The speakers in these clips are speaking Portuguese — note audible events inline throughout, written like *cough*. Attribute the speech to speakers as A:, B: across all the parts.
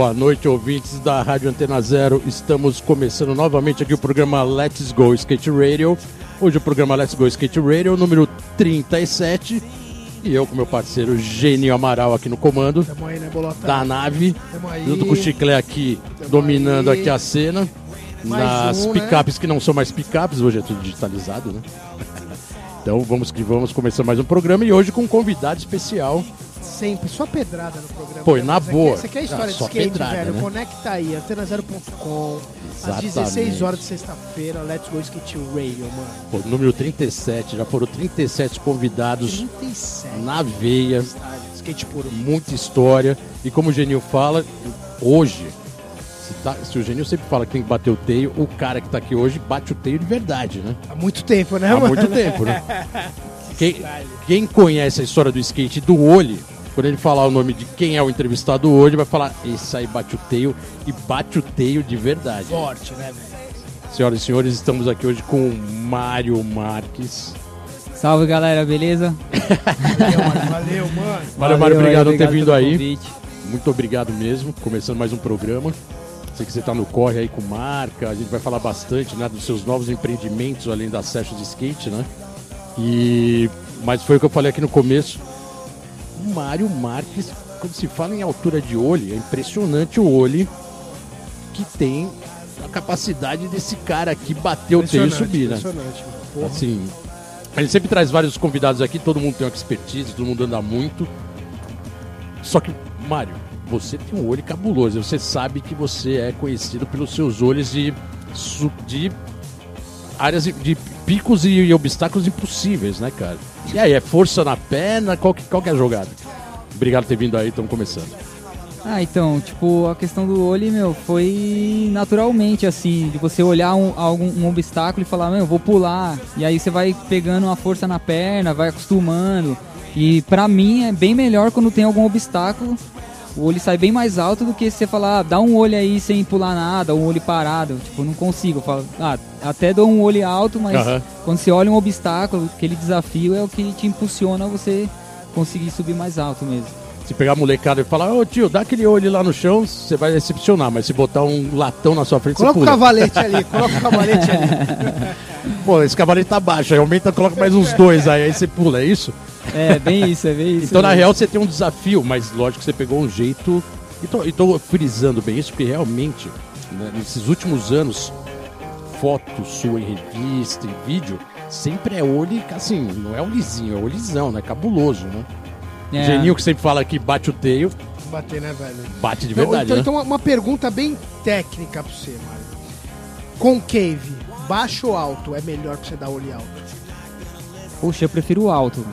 A: Boa noite, ouvintes da Rádio Antena Zero. Estamos começando novamente aqui o programa Let's Go Skate Radio. Hoje o programa Let's Go Skate Radio, número 37. E eu com meu parceiro Gênio Amaral aqui no comando
B: Tamo aí, né, Bolota?
A: da nave.
B: Tamo aí.
A: Junto com o Chiclé aqui,
B: Tamo
A: dominando
B: aí.
A: aqui a cena.
B: Mais
A: nas
B: um, né?
A: picapes que não são mais picapes, hoje é tudo digitalizado, né? *laughs* Então vamos que vamos começar mais um programa e hoje com um convidado especial.
B: Sempre, só pedrada no programa.
A: Pô,
B: né?
A: na boa.
B: Quer, você quer história
A: Ah,
B: de skate,
A: pedrada,
B: velho?
A: né?
B: Conecta aí, antena0.com. Às
A: Exatamente.
B: 16 horas de sexta-feira, Let's Go Skate Radio, mano.
A: Pô, número 37, já foram 37 convidados
B: 37.
A: na veia,
B: estádio, Skate puro.
A: muita história. E como o Genil fala, hoje, se, tá- se o Genil sempre fala que tem que bater o teio, o cara que tá aqui hoje bate o teio de verdade, né?
B: Há muito tempo, né,
A: Há
B: mano?
A: muito tempo, né? *laughs* Quem, quem conhece a história do skate do Oli, quando ele falar o nome de quem é o entrevistado hoje, vai falar: esse aí bate o teio e bate o teio de verdade.
B: Forte, né, velho?
A: Senhoras e senhores, estamos aqui hoje com o Mário Marques.
C: Salve galera, beleza?
B: Valeu, mano. Valeu, mano.
A: Mário, Mário, obrigado por ter vindo aí.
C: convite.
A: Muito obrigado mesmo. Começando mais um programa. Sei que você está no corre aí com marca. A gente vai falar bastante né, dos seus novos empreendimentos, além das sessions de skate, né? E... Mas foi o que eu falei aqui no começo. O Mário Marques, quando se fala em altura de olho, é impressionante o olho que tem a capacidade desse cara aqui bater o teio e subir, né?
B: Impressionante. Porra.
A: Assim, ele sempre traz vários convidados aqui, todo mundo tem uma expertise, todo mundo anda muito. Só que, Mário, você tem um olho cabuloso. Você sabe que você é conhecido pelos seus olhos de, de áreas de- picos e, e obstáculos impossíveis, né, cara? E aí, é força na perna? Qual que, qual que é a jogada? Obrigado por ter vindo aí, estamos começando.
C: Ah, então, tipo, a questão do olho, meu, foi naturalmente assim, de você olhar um, algum, um obstáculo e falar, meu, vou pular. E aí você vai pegando uma força na perna, vai acostumando. E pra mim é bem melhor quando tem algum obstáculo. O olho sai bem mais alto do que se você falar, ah, dá um olho aí sem pular nada, um olho parado. Tipo, não consigo. Eu falo, ah, até dou um olho alto, mas
A: Aham.
C: quando você olha um obstáculo, aquele desafio é o que te impulsiona a você conseguir subir mais alto mesmo.
A: Se pegar a molecada e falar, ô tio, dá aquele olho lá no chão, você vai decepcionar, mas se botar um latão na sua frente,
B: Coloca
A: você
B: o
A: pula.
B: cavalete ali, coloca o cavalete ali. *laughs*
A: Pô, esse cavalete tá baixo, aí aumenta, coloca mais uns dois aí, aí você pula, é isso?
C: É, bem isso, é bem isso.
A: Então, na
C: mesmo.
A: real, você tem um desafio, mas lógico que você pegou um jeito. E tô, e tô frisando bem isso, porque realmente, né, nesses últimos anos, foto sua em revista, em vídeo, sempre é olho, assim, não é olhizinho, é olhizão, né? Cabuloso, né?
C: É.
A: Geninho que sempre fala que bate o teio,
B: Bater, né, velho?
A: bate de
B: Então,
A: verdade,
B: então,
A: né?
B: então, uma pergunta bem técnica pra você, Mário. Concave, baixo ou alto é melhor pra você dar olho alto?
C: Puxa, eu prefiro o alto.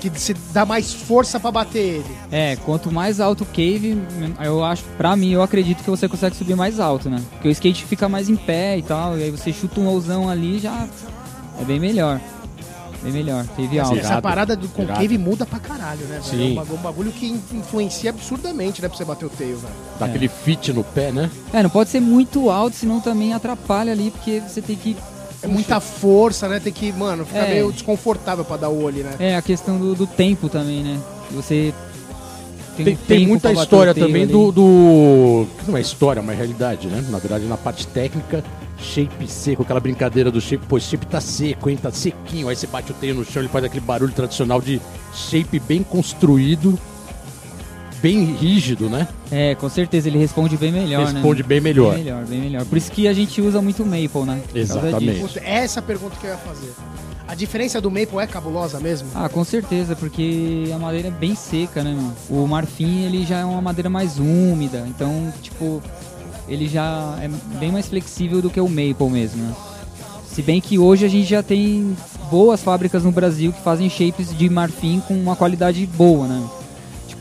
B: Que se dá mais força pra bater ele.
C: É, quanto mais alto o cave, eu acho, pra mim, eu acredito que você consegue subir mais alto, né? Porque o skate fica mais em pé e tal, e aí você chuta um ousão ali já é bem melhor. Bem melhor, cave alto.
B: Essa parada do concave
A: irado.
B: muda pra caralho, né, velho?
A: Sim.
B: É um bagulho, que in- influencia absurdamente, né, pra você bater o teio, velho.
A: Dá aquele fit no pé, né?
C: É, não pode ser muito alto, senão também atrapalha ali, porque você tem que.
B: É muita força, né? Tem que, mano, ficar
C: É.
B: meio desconfortável pra dar o olho, né?
C: É, a questão do, do tempo também, né? Você.
A: Tem,
C: um
A: tem
C: tempo
A: muita história também do, do. Não é história, é uma realidade, né? Na verdade, na parte técnica, shape seco, aquela brincadeira do shape. Pô, shape tá seco, hein? Tá sequinho. Aí você bate o teio no chão, ele faz aquele barulho tradicional de shape bem construído, bem rígido, né?
C: É, com certeza, ele responde bem melhor, né?
A: Responde bem melhor.
C: Bem melhor, bem melhor. Por isso que a gente usa muito o Maple, né?
A: Exatamente.
B: Puta, Essa é a pergunta que eu ia fazer. A diferença do Maple é cabulosa mesmo?
C: Ah, com certeza, porque a madeira é bem seca, né, mano? O marfim, ele já é uma madeira mais úmida, então, tipo, ele já é bem mais flexível do que o maple mesmo, né? Se bem que hoje a gente já tem boas fábricas no Brasil que fazem shapes de marfim com uma qualidade boa, né?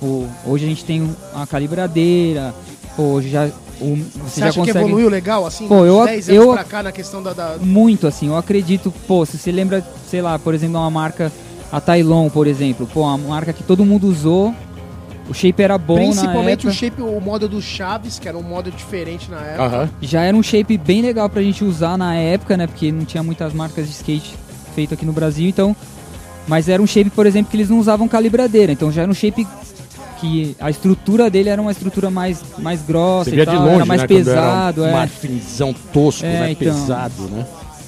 C: Tipo, hoje a gente tem uma calibradeira, pô, hoje já. O, você,
B: Você
C: já
B: acha que
C: consegue.
B: evoluiu legal, assim,
C: Pô, eu-
B: 10 anos
C: eu-
B: pra cá na questão da... da-
C: Muito, assim, eu acredito, pô, se você lembra, sei lá, por exemplo, uma marca, a Tylon, por exemplo, pô, uma marca que todo mundo usou, o shape era bom na
B: Principalmente
C: época,
B: o shape, o modo do Chaves, que era um modo diferente na época.
A: Aham.
C: já era um shape bem legal pra gente usar na época, né, porque não tinha muitas marcas de skate feito aqui no Brasil, então, mas era um shape, por exemplo, que eles não usavam calibradeira, então já era um shape que a estrutura dele era uma estrutura mais, mais grossa
A: Você
C: e
A: via de
C: tal,
A: longe,
C: era mais
A: né?
C: pesado,
A: era um
C: é.
A: marfinzão tosco,
C: É,
A: né?
C: então.
A: Pesado, né?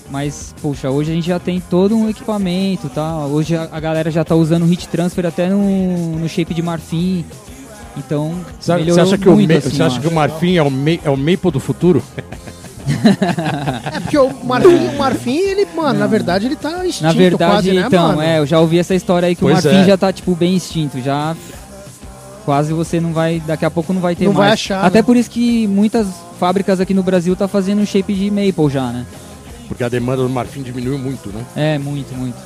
C: Mas, poxa, hoje a gente já tem todo um equipamento, tá? Hoje a, a galera já tá usando heat transfer até no, no shape de marfim. Então,
A: Você, você acha, que o,
C: muito,
A: me-
C: assim,
A: você acha que o. Marfim é o, me, é o Maple do futuro? *laughs*
B: É porque o Marfim, o Marfim ele, mano, na verdade ele tá extinto
C: Na verdade,
B: quase, né,
C: então,
B: mano?
C: é, eu já ouvi essa história aí que
A: Pois
C: o marfim
A: é.
C: já tá, tipo, bem extinto, já quase você não vai, daqui a pouco não vai ter
B: Não
C: mais.
B: vai achar,
C: Até
B: né?
C: por isso que muitas fábricas aqui no Brasil tá fazendo shape de maple já, né?
A: Porque a demanda do Marfim diminuiu muito, né?
C: É, muito, muito.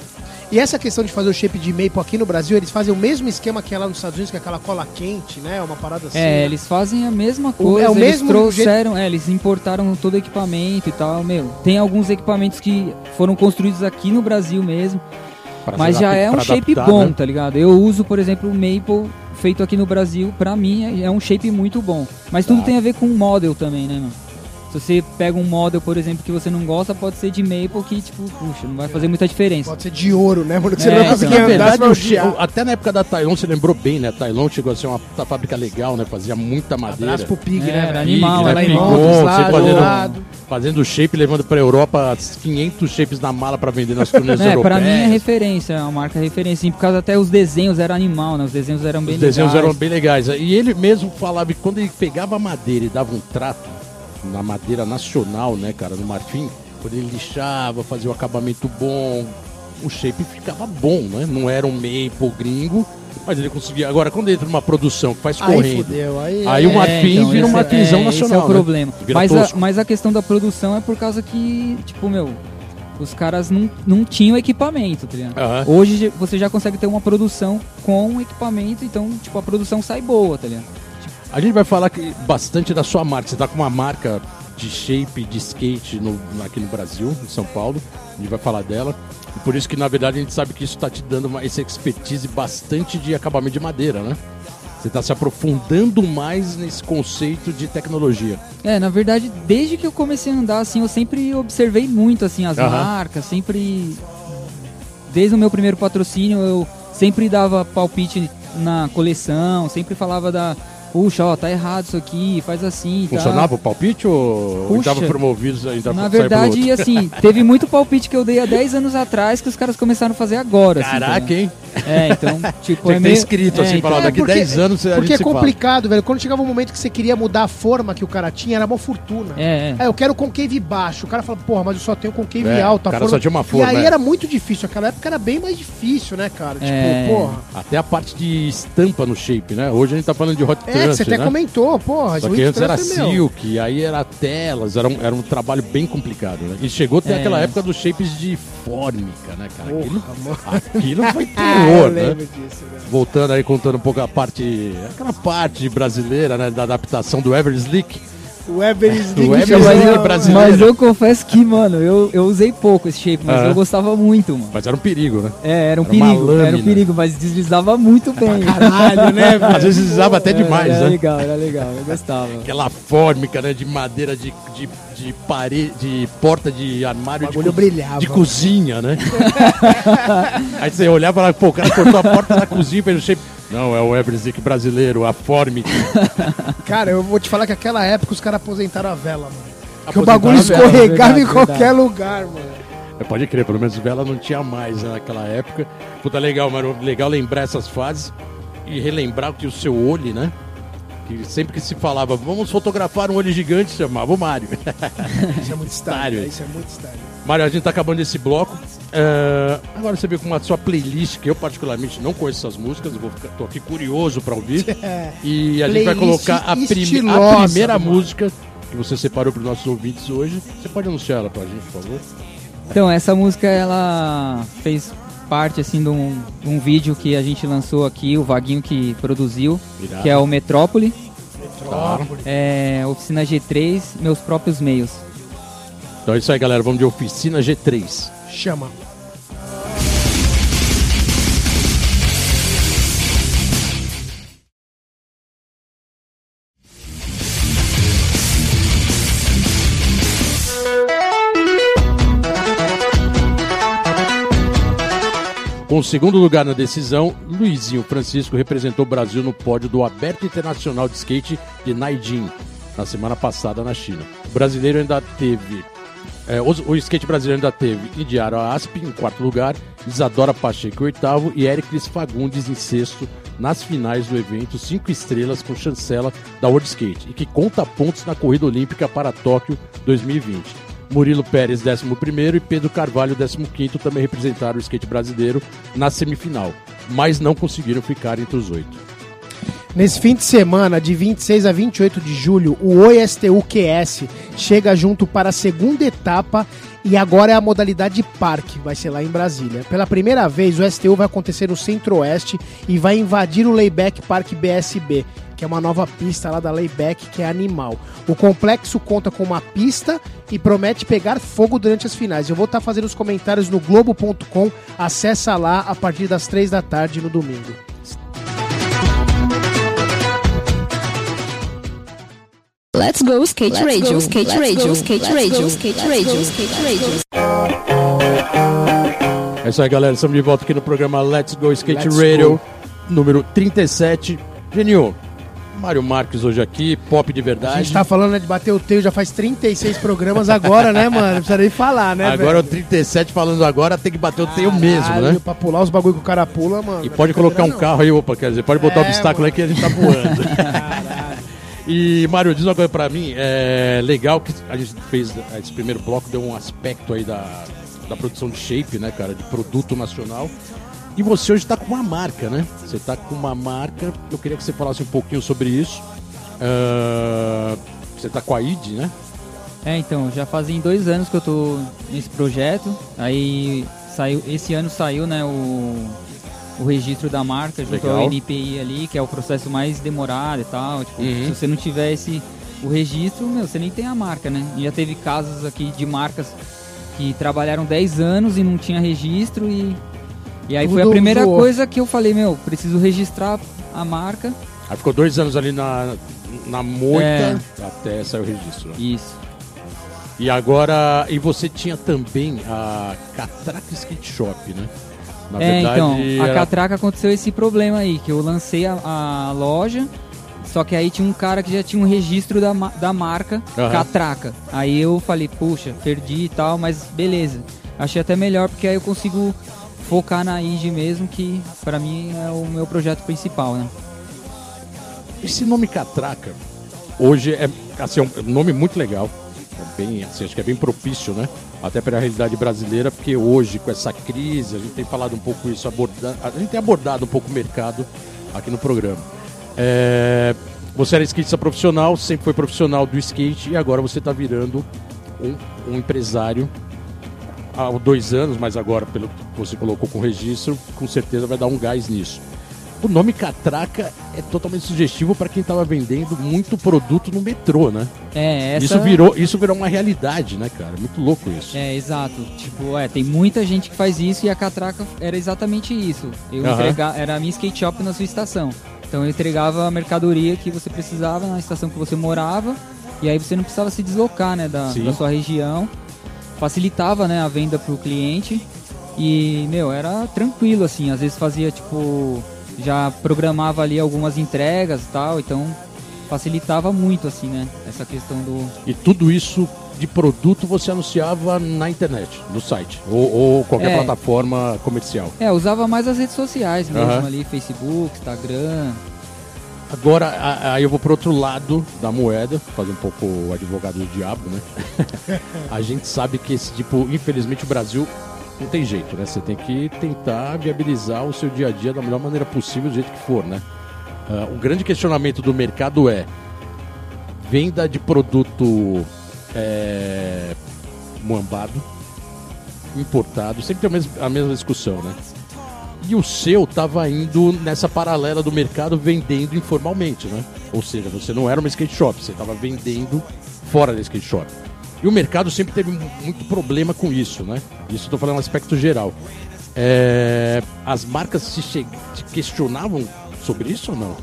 B: E essa questão de fazer o shape de maple aqui no Brasil, eles fazem o mesmo esquema que é lá nos Estados Unidos, que é aquela cola quente, né? Uma parada assim.
C: É,
B: né?
C: eles fazem a mesma
B: O-
C: coisa,
B: é o
C: eles
B: mesmo
C: trouxeram, é, eles importaram todo o equipamento e tal, meu. Tem alguns equipamentos que foram construídos aqui no Brasil mesmo,
A: Pra
C: mas já é um
A: pra
C: shape
A: adaptar,
C: bom,
A: né?
C: tá ligado? Eu uso, por exemplo, o Maple feito aqui no Brasil, pra mim é- é um shape muito bom. Mas tudo
A: Tá.
C: tem a ver com o model também, né, mano? Se você pega um model, por exemplo, que você não gosta, pode ser de Maple que, tipo, puxa, não vai fazer muita diferença.
B: Pode ser de ouro, né, mano? Que você
C: É,
B: não vai
C: então.
B: conseguir
A: Na
B: andar,
A: verdade, até na época da Tailon, você lembrou bem, né? Tailon chegou a ser uma fábrica legal, né? Fazia muita madeira.
B: Abraço pro Pig,
C: É,
B: né,
C: era animal,
A: Pig,
C: era
A: né? fazendo,
B: lado.
A: fazendo shape, levando pra Europa 500 shapes na mala pra vender nas turnês
C: É,
A: europeias.
C: pra mim é referência, é uma marca referência. Sim, por causa até os desenhos eram animal, né? Os desenhos eram bem
A: Os desenhos
C: legais.
A: eram bem legais. E ele mesmo falava que quando ele pegava a madeira e dava um trato na madeira nacional, né, cara, no marfim, quando ele lixava, fazia o acabamento bom, o shape ficava bom, né? Não era um maple gringo, mas ele conseguia. Agora, quando entra numa produção que faz
B: Aí
A: correndo,
B: fudeu, aí...
A: Aí o marfim
C: então,
A: vira um marfinzão
C: é,
A: nacional,
C: Esse é o
A: né?
C: problema.
A: Vira
C: Mas a, mas a questão da produção é por causa que, tipo, meu, os caras não, não tinham equipamento, tá ligado?
A: Aham.
C: Hoje você já consegue ter uma produção com equipamento, então, tipo, a produção sai boa, tá ligado?
A: A gente vai falar que, bastante da sua marca. Você tá com uma marca de shape, de skate no- aqui no Brasil, em São Paulo. A gente vai falar dela. E por isso que, na verdade, a gente sabe que isso está te dando uma, essa expertise bastante de acabamento de madeira, né? Você está se aprofundando mais nesse conceito de tecnologia.
C: É, na verdade, desde que eu comecei a andar, assim, eu sempre observei muito, assim, as
A: Aham.
C: marcas, sempre... Desde o meu primeiro patrocínio, eu sempre dava palpite na coleção, sempre falava da... Puxa, ó, tá errado isso aqui, faz assim, tá?
A: Funcionava o palpite ou
C: Puxa.
A: estava promovido ainda
C: Na verdade, assim, teve muito palpite que eu dei há 10 anos atrás que os caras começaram a fazer agora. assim,
A: Caraca,
C: tá
A: hein?
C: É, então, *laughs* tipo,
A: Tinha
C: é meio...
A: escrito
C: é,
A: assim,
C: então,
A: falar,
B: É,
A: daqui
B: porque-
A: 10 anos a
B: Porque é
A: se fala.
B: complicado, velho. Quando chegava um momento que você queria mudar a forma que o cara tinha, era uma fortuna.
C: É, é.
B: Ah, eu quero concave baixo. O cara fala, porra, mas eu só tenho concave
A: É,
B: alto.
A: o cara só tinha uma forma,
B: E aí
A: é.
B: era muito difícil. Aquela época era bem mais difícil, né, cara?
C: É.
B: Tipo, porra.
A: Até a parte de estampa no shape, né? Hoje a gente tá falando de hot
B: É, que você até
A: né?
B: comentou, porra.
A: Só que antes era silk, aí era telas, era um, era um trabalho bem complicado, né? E chegou até
C: É.
A: aquela época dos shapes de fórmica, né, cara? Aquilo,
B: Porra, mano.
A: aquilo foi *laughs*
B: Ah, eu
A: terror, né?
B: disso.
A: Voltando aí, contando um pouco a parte, aquela parte brasileira, né, da adaptação do Ever Slick.
B: O Ever Slick *laughs*
A: O Ever
B: chegou
A: Slick
B: lá,
A: brasileiro.
C: Mas eu confesso que, mano, eu, eu usei pouco esse shape, mas
A: Ah.
C: eu gostava muito, mano.
A: Mas era um perigo, né?
C: É, era um
A: Era uma
C: perigo, era um perigo, mas deslizava muito bem.
B: Caralho, né, *laughs* velho?
A: Às vezes usava até
C: Era-
A: demais,
C: era
A: né?
C: legal, era legal, eu gostava.
A: Aquela fórmica, né, de madeira de, de, de parede, de porta de armário de, co-
B: brilhava.
A: de cozinha, né? *laughs* Aí você olhava e falava, pô, o cara cortou a porta da cozinha e fez o shape. Não, é o Everzick brasileiro, a Formic. *laughs*
B: Cara, eu vou te falar que aquela época os caras aposentaram a vela, mano. Que o
A: Aposentaram
B: bagulho escorregava
C: verdade,
B: em qualquer
C: verdade.
B: lugar, mano.
A: É, Pode crer, pelo menos vela não tinha mais né, naquela época. Puta, legal, mano. Legal lembrar essas fases e relembrar que o seu olho, né? Que sempre que se falava, vamos fotografar um olho gigante, chamava o Mário. *laughs*
B: Isso é muito *laughs*
A: Estário.
B: estário. Isso é muito estário.
A: Mário, a gente tá acabando esse bloco. É, agora você vê com a sua playlist, que eu particularmente não conheço essas músicas, eu vou ficar, tô aqui curioso pra ouvir. *laughs*
B: É.
A: E a gente vai colocar a, prime- a primeira
B: mano.
A: música que você separou para os nossos ouvintes hoje. Você pode anunciar ela pra gente, por favor?
C: Então, essa música, ela fez parte assim de um, de um vídeo que a gente lançou aqui, o Vaguinho que produziu,
A: Irado.
C: que é o Metrópole,
B: Metrópole.
C: é, Oficina G3, Meus Próprios Meios.
A: Então é isso aí, galera. Vamos de oficina G3.
B: Chama.
A: Com o segundo lugar na decisão, Luizinho Francisco representou o Brasil no pódio do Aberto Internacional de Skate de Naijin, na semana passada na China. O brasileiro ainda teve. é, os- o skate brasileiro ainda teve Indiara Asp em quarto lugar, Isadora Pacheco em oitavo e Ericles Fagundes em sexto nas finais do evento 5 estrelas com chancela da World Skate e que conta pontos na corrida olímpica para Tóquio 2020. Murilo Pérez, 11 e Pedro Carvalho, 15 também representaram o skate brasileiro na semifinal, mas não conseguiram ficar entre os oito.
B: Nesse fim de semana, de 26 a 28 de julho, o OISTU QS chega junto para a segunda etapa e agora é a modalidade Parque, vai ser lá em Brasília. Pela primeira vez, o STU vai acontecer no Centro-Oeste e vai invadir o Layback Park BSB, que é uma nova pista lá da Layback que é animal. O complexo conta com uma pista e promete pegar fogo durante as finais. Eu vou estar fazendo os comentários no Globo.com, acessa lá a partir das 3 da tarde no domingo.
D: Let's go skate radio, skate radio, skate radio, skate radio, skate radio.
A: É isso aí, galera. Estamos de volta aqui no programa Let's Go Skate
B: Let's
A: Radio,
B: go.
A: número 37. Genio, Mário Marques hoje aqui, pop de
B: A
A: verdade.
B: gente tá falando né, de bater o teio já faz 36 programas agora, né, mano? Não precisa nem falar, né,
A: Agora o
B: velho?
A: 37 falando agora, tem que bater o teio mesmo,
B: Caralho,
A: né?
B: Pra pular os bagulho que o cara pula, mano.
A: E
B: não
A: pode colocar um
B: brincadeira,
A: carro aí, opa, quer dizer, pode botar
B: É,
A: obstáculo aí que a gente tá voando. *laughs* e, Mário, diz uma coisa pra mim, é legal que a gente fez esse primeiro bloco, deu um aspecto aí da, da produção de shape, né, cara, de produto nacional. E você hoje tá com uma marca, né? Você tá com uma marca, eu queria que você falasse um pouquinho sobre isso. Ah, você tá com a ID, né?
C: É, então, já fazem dois anos que eu tô nesse projeto. Aí saiu, esse ano saiu, né, o, o registro da marca junto
A: Legal.
C: ao NPI ali, que é o processo mais demorado e tal. Tipo,
A: Uhum.
C: se você não tiver esse o registro, meu, você nem tem a marca, né? E já teve casos aqui de marcas que trabalharam 10 anos e não tinha registro e e aí foi a
B: Tudo
C: primeira
B: voou.
C: coisa que eu falei, meu, preciso registrar a marca.
A: Aí ficou dois anos ali na, na moita
C: É.
A: até sair o registro. né?
C: Isso.
A: E agora, e você tinha também a Catraca Skate Shop, né? Na
C: é, então, a
A: era-
C: Catraca aconteceu esse problema aí, que eu lancei a, a loja, só que aí tinha um cara que já tinha um registro da, da marca
A: Aham.
C: Catraca. Aí eu falei, puxa, perdi e tal, mas beleza. Achei até melhor porque aí eu consigo focar na IG mesmo, que pra mim é o meu projeto principal, né?
A: Esse nome Catraca, hoje é assim, é um nome muito legal. É bem, assim, acho que é bem propício, né? Até para a realidade brasileira, porque hoje, com essa crise, a gente tem falado um pouco isso, aborda, a gente tem abordado um pouco o mercado aqui no programa. É, você era skatista profissional, sempre foi profissional do skate e agora você está virando um, um empresário há dois anos, mas agora, pelo que você colocou com registro, com certeza vai dar um gás nisso. O nome Catraca é totalmente sugestivo para quem estava vendendo muito produto no metrô, né?
C: É, essa...
A: Isso, virou, isso virou uma realidade, né, cara? Muito louco isso.
C: É, exato. Tipo, é, tem muita gente que faz isso e a Catraca era exatamente isso. Eu entrega- era a minha skate shop na sua estação. Então eu entregava a mercadoria que você precisava na estação que você morava e aí você não precisava se deslocar, né, da, da sua região. Facilitava, né, a venda pro cliente e, meu, era tranquilo, assim. Às vezes fazia, tipo, já programava ali algumas entregas e tal, então facilitava muito, assim, né, essa questão do,
A: E tudo isso de produto você anunciava na internet, no site, ou, ou qualquer
C: É.
A: plataforma comercial.
C: É, usava mais as redes sociais mesmo
A: Aham.
C: ali, Facebook, Instagram.
A: Agora, aí eu vou pro outro lado da moeda, fazer um pouco o advogado do diabo, né? *laughs* a gente sabe que esse tipo, infelizmente o Brasil não tem jeito, né? Você tem que tentar viabilizar o seu dia a dia da melhor maneira possível, do jeito que for, né? Ah, o grande questionamento do mercado é venda de produto é, muambado, importado, sempre tem a mesma, a mesma discussão, né? E o seu tava indo nessa paralela do mercado vendendo informalmente, né? Ou seja, você não era uma skate shop, você estava vendendo fora da skate shop. E o mercado sempre teve mu- muito problema com isso, né? Isso eu tô falando no aspecto geral. É, as marcas se, che- questionavam sobre isso ou não?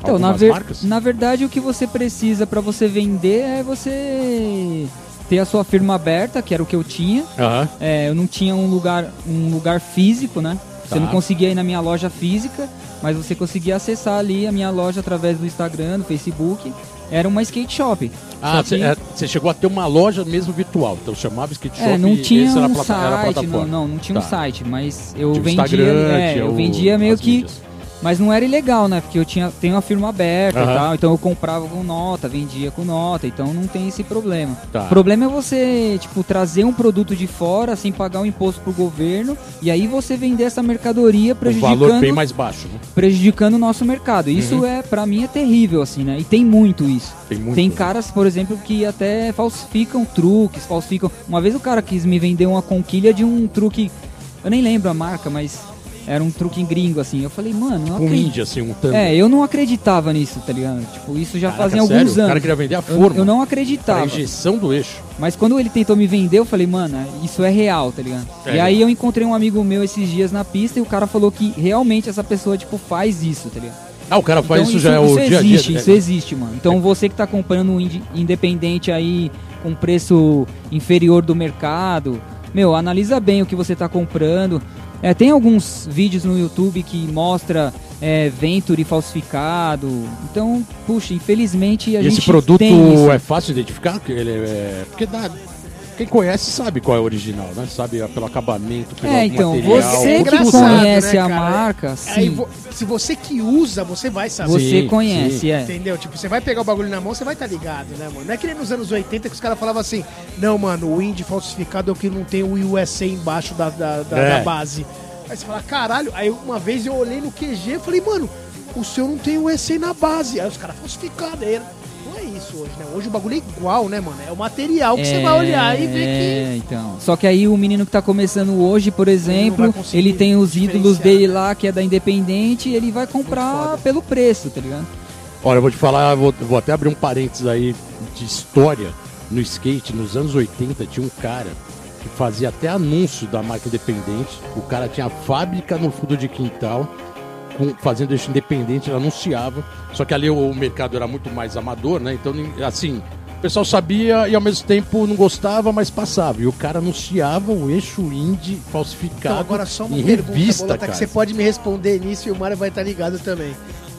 C: Então, na, ver-
A: marcas?
C: na verdade, o que você precisa pra você vender é você ter a sua firma aberta, que era o que eu tinha.
A: Aham.
C: É, eu não tinha um lugar, um lugar físico, né? Você
A: Tá.
C: não conseguia ir na minha loja física, mas você conseguia acessar ali a minha loja através do Instagram, do Facebook. Era uma skate shop.
A: Ah,
C: Só que-
A: você é, você chegou a ter uma loja mesmo virtual, então chamava skate shop
C: É, não tinha um site, não, não, não tinha um
A: Tá.
C: site, mas eu
A: Tinha
C: vendia,
A: Instagram,
C: é, eu vendia meio que,
A: mídias.
C: Mas não era ilegal, né? Porque eu tinha, tenho uma firma aberta
A: Aham.
C: e tal, então eu comprava com nota, vendia com nota, então não tem esse problema.
A: Tá.
C: O problema é você, tipo, trazer um produto de fora sem pagar o imposto pro governo e aí você vender essa mercadoria
A: Um
C: prejudicando
A: valor bem mais baixo, né?
C: prejudicando o nosso mercado. Isso
A: Uhum.
C: é, pra mim, é terrível, assim, né? E tem muito isso.
A: Tem muito.
C: Tem caras, por exemplo, que até falsificam truques, falsificam. Uma vez o cara quis me vender uma conquilha de um truque. Eu nem lembro a marca, mas era um truque gringo, assim. Eu falei, mano, não
A: Com um índia, assim, um tanto.
C: É, eu não acreditava nisso, tá ligado? Tipo, isso já
A: Caraca,
C: fazia
A: sério?
C: alguns
A: O cara
C: anos.
A: queria vender a
C: Eu,
A: forma.
C: eu não
A: Pra
C: acreditava.
A: injeção do eixo.
C: Mas quando ele tentou me vender, eu falei, mano, isso é real, tá ligado?
A: É.
C: E aí eu encontrei um amigo meu esses dias na pista e o cara falou que realmente essa pessoa, tipo, faz isso, tá ligado?
A: Ah, o cara faz
C: Então,
A: isso, já é o dia a dia.
C: existe, isso existe, mano. Então você que tá comprando um independente aí com preço inferior do mercado, meu, analisa bem o que você tá comprando. É, tem alguns vídeos no YouTube que mostra é, Venturi falsificado. Então, puxa, infelizmente a
A: E
C: gente
A: esse produto é fácil de identificar? Ele é... Porque dá... quem conhece sabe qual é o original, né? Sabe pelo acabamento, pelo
C: É, então,
A: material.
C: você
B: É
C: que conhece
B: né,
C: a marca,
B: Aí,
C: sim,
B: vo- se você que usa, você vai saber.
C: você
A: Sim,
C: conhece,
A: sim.
C: é.
B: Entendeu? Tipo, você vai pegar o bagulho na mão, você vai estar ligado, né, mano? Não é que nem nos anos 80 que os caras falavam assim: não, mano, o indie falsificado é o que não tem o USA embaixo da, da, da-
A: É.
B: da base. Aí você fala, caralho. Aí uma vez eu olhei no QG e falei, mano, o seu não tem o USA na base. Aí os caras falsificado. Aí, é isso hoje, né? Hoje o bagulho é igual, né, mano? É o material que você vai olhar e ver que.
C: É, então. Só que aí o menino que tá começando hoje, por exemplo, ele tem os ídolos dele lá, que é da Independente, e ele vai comprar pelo preço, tá ligado?
A: Olha, eu vou te falar, vou, vou até abrir um parênteses aí de história no skate. Nos anos 80 tinha um cara que fazia até anúncio da marca independente. O cara tinha fábrica no fundo de quintal, com, fazendo isso independente, ele anunciava. Só que ali o, o mercado era muito mais amador, né? Então, assim, o pessoal sabia e ao mesmo tempo não gostava, mas passava. E o cara anunciava o eixo indie falsificado
B: Então, agora só uma
A: em
B: pergunta,
A: revista,
B: Bolota,
A: cara.
B: que você pode me responder nisso e o Mário vai estar ligado também.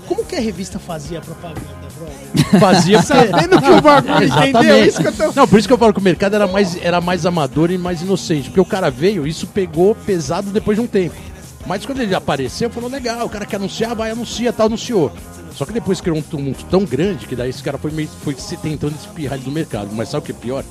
B: Como que a revista fazia a propaganda? *laughs*
A: Fazia
B: Sabendo que o bagulho, entendeu?
A: Exatamente.
B: Isso que eu tô...
A: Não, por isso que eu falo que o mercado era mais, era mais amador e mais inocente. Porque o cara veio, isso pegou pesado depois de um tempo. Mas quando ele apareceu, falou, legal, o cara quer anunciar, vai, anuncia, tal, anunciou. Só que depois criou um tumulto tão grande que daí esse cara foi, meio, foi se tentando espirrar ele do mercado. Mas sabe o que é pior?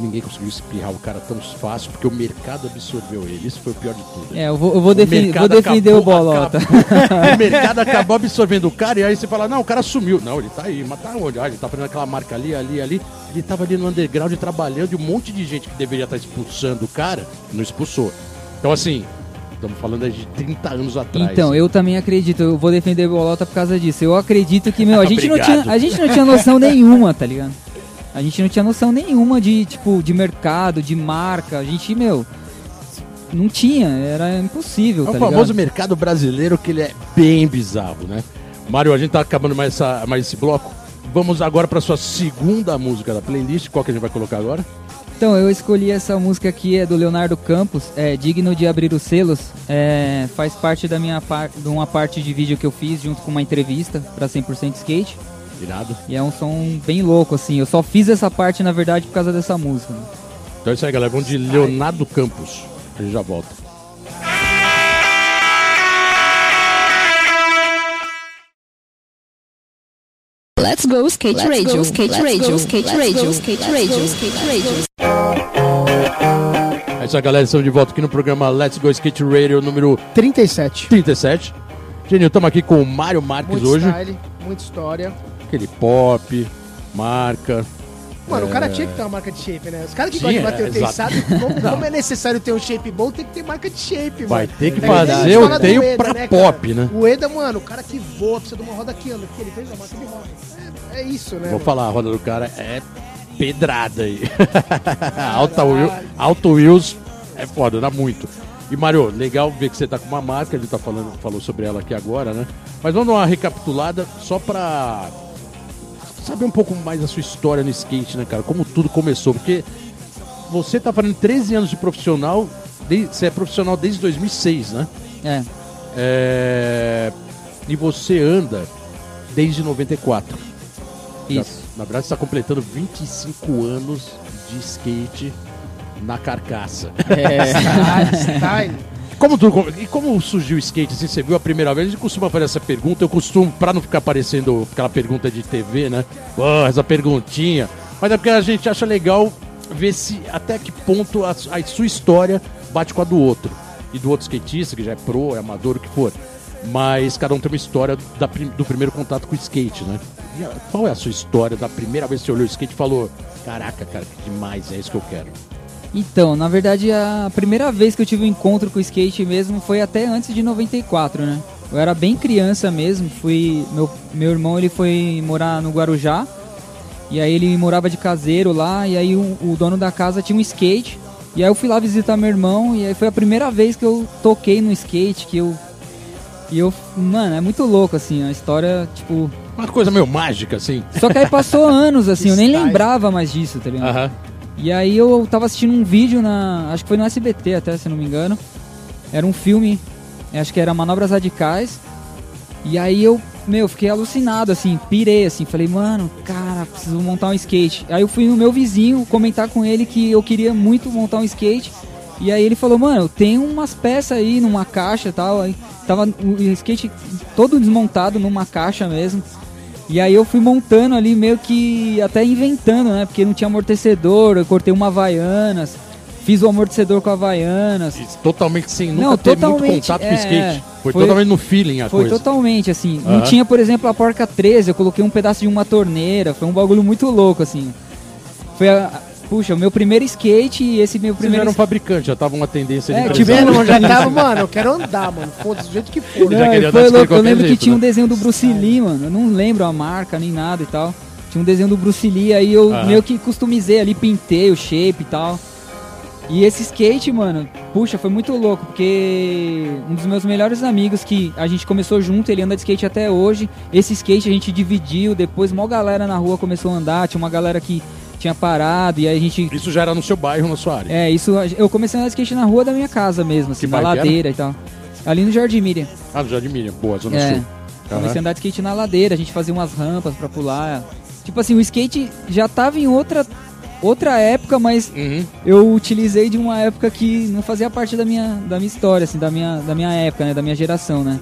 A: Ninguém conseguiu espirrar o cara tão fácil, porque o mercado absorveu ele. Isso foi o pior de tudo.
C: É, eu vou, eu vou,
A: O
C: defi- vou defender
A: acabou-
C: o Bolota.
A: acabou- *laughs* o mercado acabou absorvendo o cara e aí você fala, não, o cara sumiu. Não, ele tá aí, mas tá onde? Ah, ele tá fazendo aquela marca ali, ali, ali. Ele tava ali no underground trabalhando e um monte de gente que deveria estar expulsando o cara, não expulsou. Então assim, estamos falando de 30 anos atrás.
C: Então, eu também acredito, eu vou defender o Bolota por causa disso. Eu acredito que, meu, a gente, não tinha, *laughs* a gente não tinha noção nenhuma, tá ligado? A gente não tinha noção nenhuma de, tipo, de mercado, de marca. A gente, meu, não tinha, era impossível,
A: É
C: tá
A: o
C: ligado?
A: famoso mercado brasileiro que ele é bem bizarro, né? Mário, a gente tá acabando mais, essa, mais esse bloco. Vamos agora para sua segunda música da playlist. Qual que a gente vai colocar agora?
C: Então, eu escolhi essa música aqui, é do Leonardo Campos, é Digno de Abrir os Selos. É, faz parte da minha par de uma parte de vídeo que eu fiz junto com uma entrevista pra 100% Skate.
A: Irado.
C: E é um som bem louco, assim. Eu só fiz essa parte, na verdade, por causa dessa música.
A: Então é isso aí, galera. Vamos de Leonardo Campos. A gente já volta.
D: Let's go skate radio, skate radio, skate radio, skate radio, skate radio.
A: É isso aí, galera. Estamos de volta aqui no programa Let's Go Skate Radio número
B: 37.
A: 37. Genil, estamos aqui com o Mário Marques
B: Muito
A: hoje.
B: style, muita história.
A: Aquele pop, marca.
B: Mano, o cara tinha que ter uma marca de shape, né? Os caras que
A: Tinha,
B: gostam de bater o
A: exato.
B: tênis sabem como, como é necessário ter um shape bom, tem que ter marca de shape,
A: Vai
B: mano.
A: ter que
B: É
A: fazer o
B: do
A: teio
B: Eda,
A: pra
B: né,
A: pop, né?
B: O Eda, mano, o cara que voa, precisa de uma roda que anda, porque ele fez a marca de roda. É, é isso, né?
A: Vou
B: mano?
A: falar, a roda do cara é pedrada aí. *laughs* Alta Wheel, Alto Wheels é foda, dá muito. E Mário, legal ver que você tá com uma marca, ele tá falando, falou sobre ela aqui agora, né? Mas vamos dar uma recapitulada só pra saber um pouco mais da sua história no skate, né, cara? Como tudo começou, porque você tá fazendo 13 anos de profissional, de- você é profissional desde 2006, né?
C: É.
A: É, E você anda desde 94. Já-
C: Isso.
A: na verdade, você está completando 25 anos de skate na carcaça.
C: É.
B: Style.
A: Como e como surgiu o skate? Assim, você viu a primeira vez? A gente costuma fazer essa pergunta. Eu costumo, para não ficar parecendo aquela pergunta de TV, né? Pô, essa perguntinha. Mas é porque a gente acha legal ver se até que ponto a, a sua história bate com a do outro. E do outro skatista, que já é pro, é amador, o que for. Mas cada um tem uma história da do primeiro contato com o skate, né? E qual é a sua história da primeira vez que você olhou o skate e falou: Caraca, cara, que demais, é isso que eu quero.
C: Então, na verdade, a primeira vez que eu tive um encontro com o skate mesmo foi até antes de 94, né? Eu era bem criança mesmo, fui meu, meu irmão ele foi morar no Guarujá. E aí ele morava de caseiro lá, e aí o, o dono da casa tinha um skate. E aí eu fui lá visitar meu irmão, e aí foi a primeira vez que eu toquei no skate, que eu e eu, mano, é muito louco assim, a história, tipo,
A: Uma coisa meio mágica, assim.
C: só que aí passou *laughs* anos assim, eu nem lembrava mais disso, tá ligado?
A: Aham.
C: E aí eu tava assistindo um vídeo na. Acho que foi no SBT até, se não me engano. Era um filme, acho que era Manobras Radicais. E aí eu, meu, fiquei alucinado, assim, pirei, assim, falei, mano, cara, preciso montar um skate. Aí eu fui no meu vizinho comentar com ele que eu queria muito montar um skate. E aí ele falou, mano, tem umas peças aí numa caixa e tal. Aí tava o skate todo desmontado numa caixa mesmo. E aí eu fui montando ali, meio que até inventando, né? Porque não tinha amortecedor, eu cortei uma Havaianas, fiz o amortecedor com a Havaianas.
A: Totalmente sem nunca
C: Não,
A: ter muito contato com
C: é,
A: o skate. Foi,
C: foi-
A: totalmente no feeling a
C: Foi
A: coisa.
C: totalmente assim.
A: Aham.
C: Não tinha, por exemplo, a porca 13, eu coloquei um pedaço de uma torneira, foi um bagulho muito louco, assim. Foi a. Puxa, o meu primeiro skate e esse meu
A: Vocês já
C: primeiro.
A: eram fabricantes, já estavam uma tendência
C: É,
A: de empresário.
B: vendo? Já tava, mano, eu quero andar, mano. Foda-se, do jeito que for.
A: Já
C: Não,
A: queria
C: foi louco. Eu lembro que
A: jeito,
C: tinha um
A: né?
C: desenho do Bruce Lee, mano. Eu não lembro a marca nem nada e tal. Tinha um desenho do Bruce Lee, aí eu
A: Aham.
C: meio que customizei ali, pintei o shape e tal. E esse skate, mano, puxa, foi muito louco, porque um dos meus melhores amigos que a gente começou junto, ele anda de skate até hoje. Esse skate a gente dividiu, depois uma galera na rua começou a andar, tinha uma galera que tinha parado, e aí a gente
A: Isso já era no seu bairro, na sua área.
C: é, isso eu comecei a andar de skate na rua da minha casa mesmo, assim,
A: Que
C: na
A: que era?
C: ladeira e tal. Ali no Jardim Miriam.
A: Ah, no Jardim Miriam, boa, Zona
C: É.
A: Sul.
C: Comecei a andar de skate na ladeira, a gente fazia umas rampas pra pular. Tipo assim, o skate já tava em outra outra época, mas
A: Uhum.
C: eu utilizei de uma época que não fazia parte da minha, da minha história, assim, da minha, da minha época, né, da minha geração, né?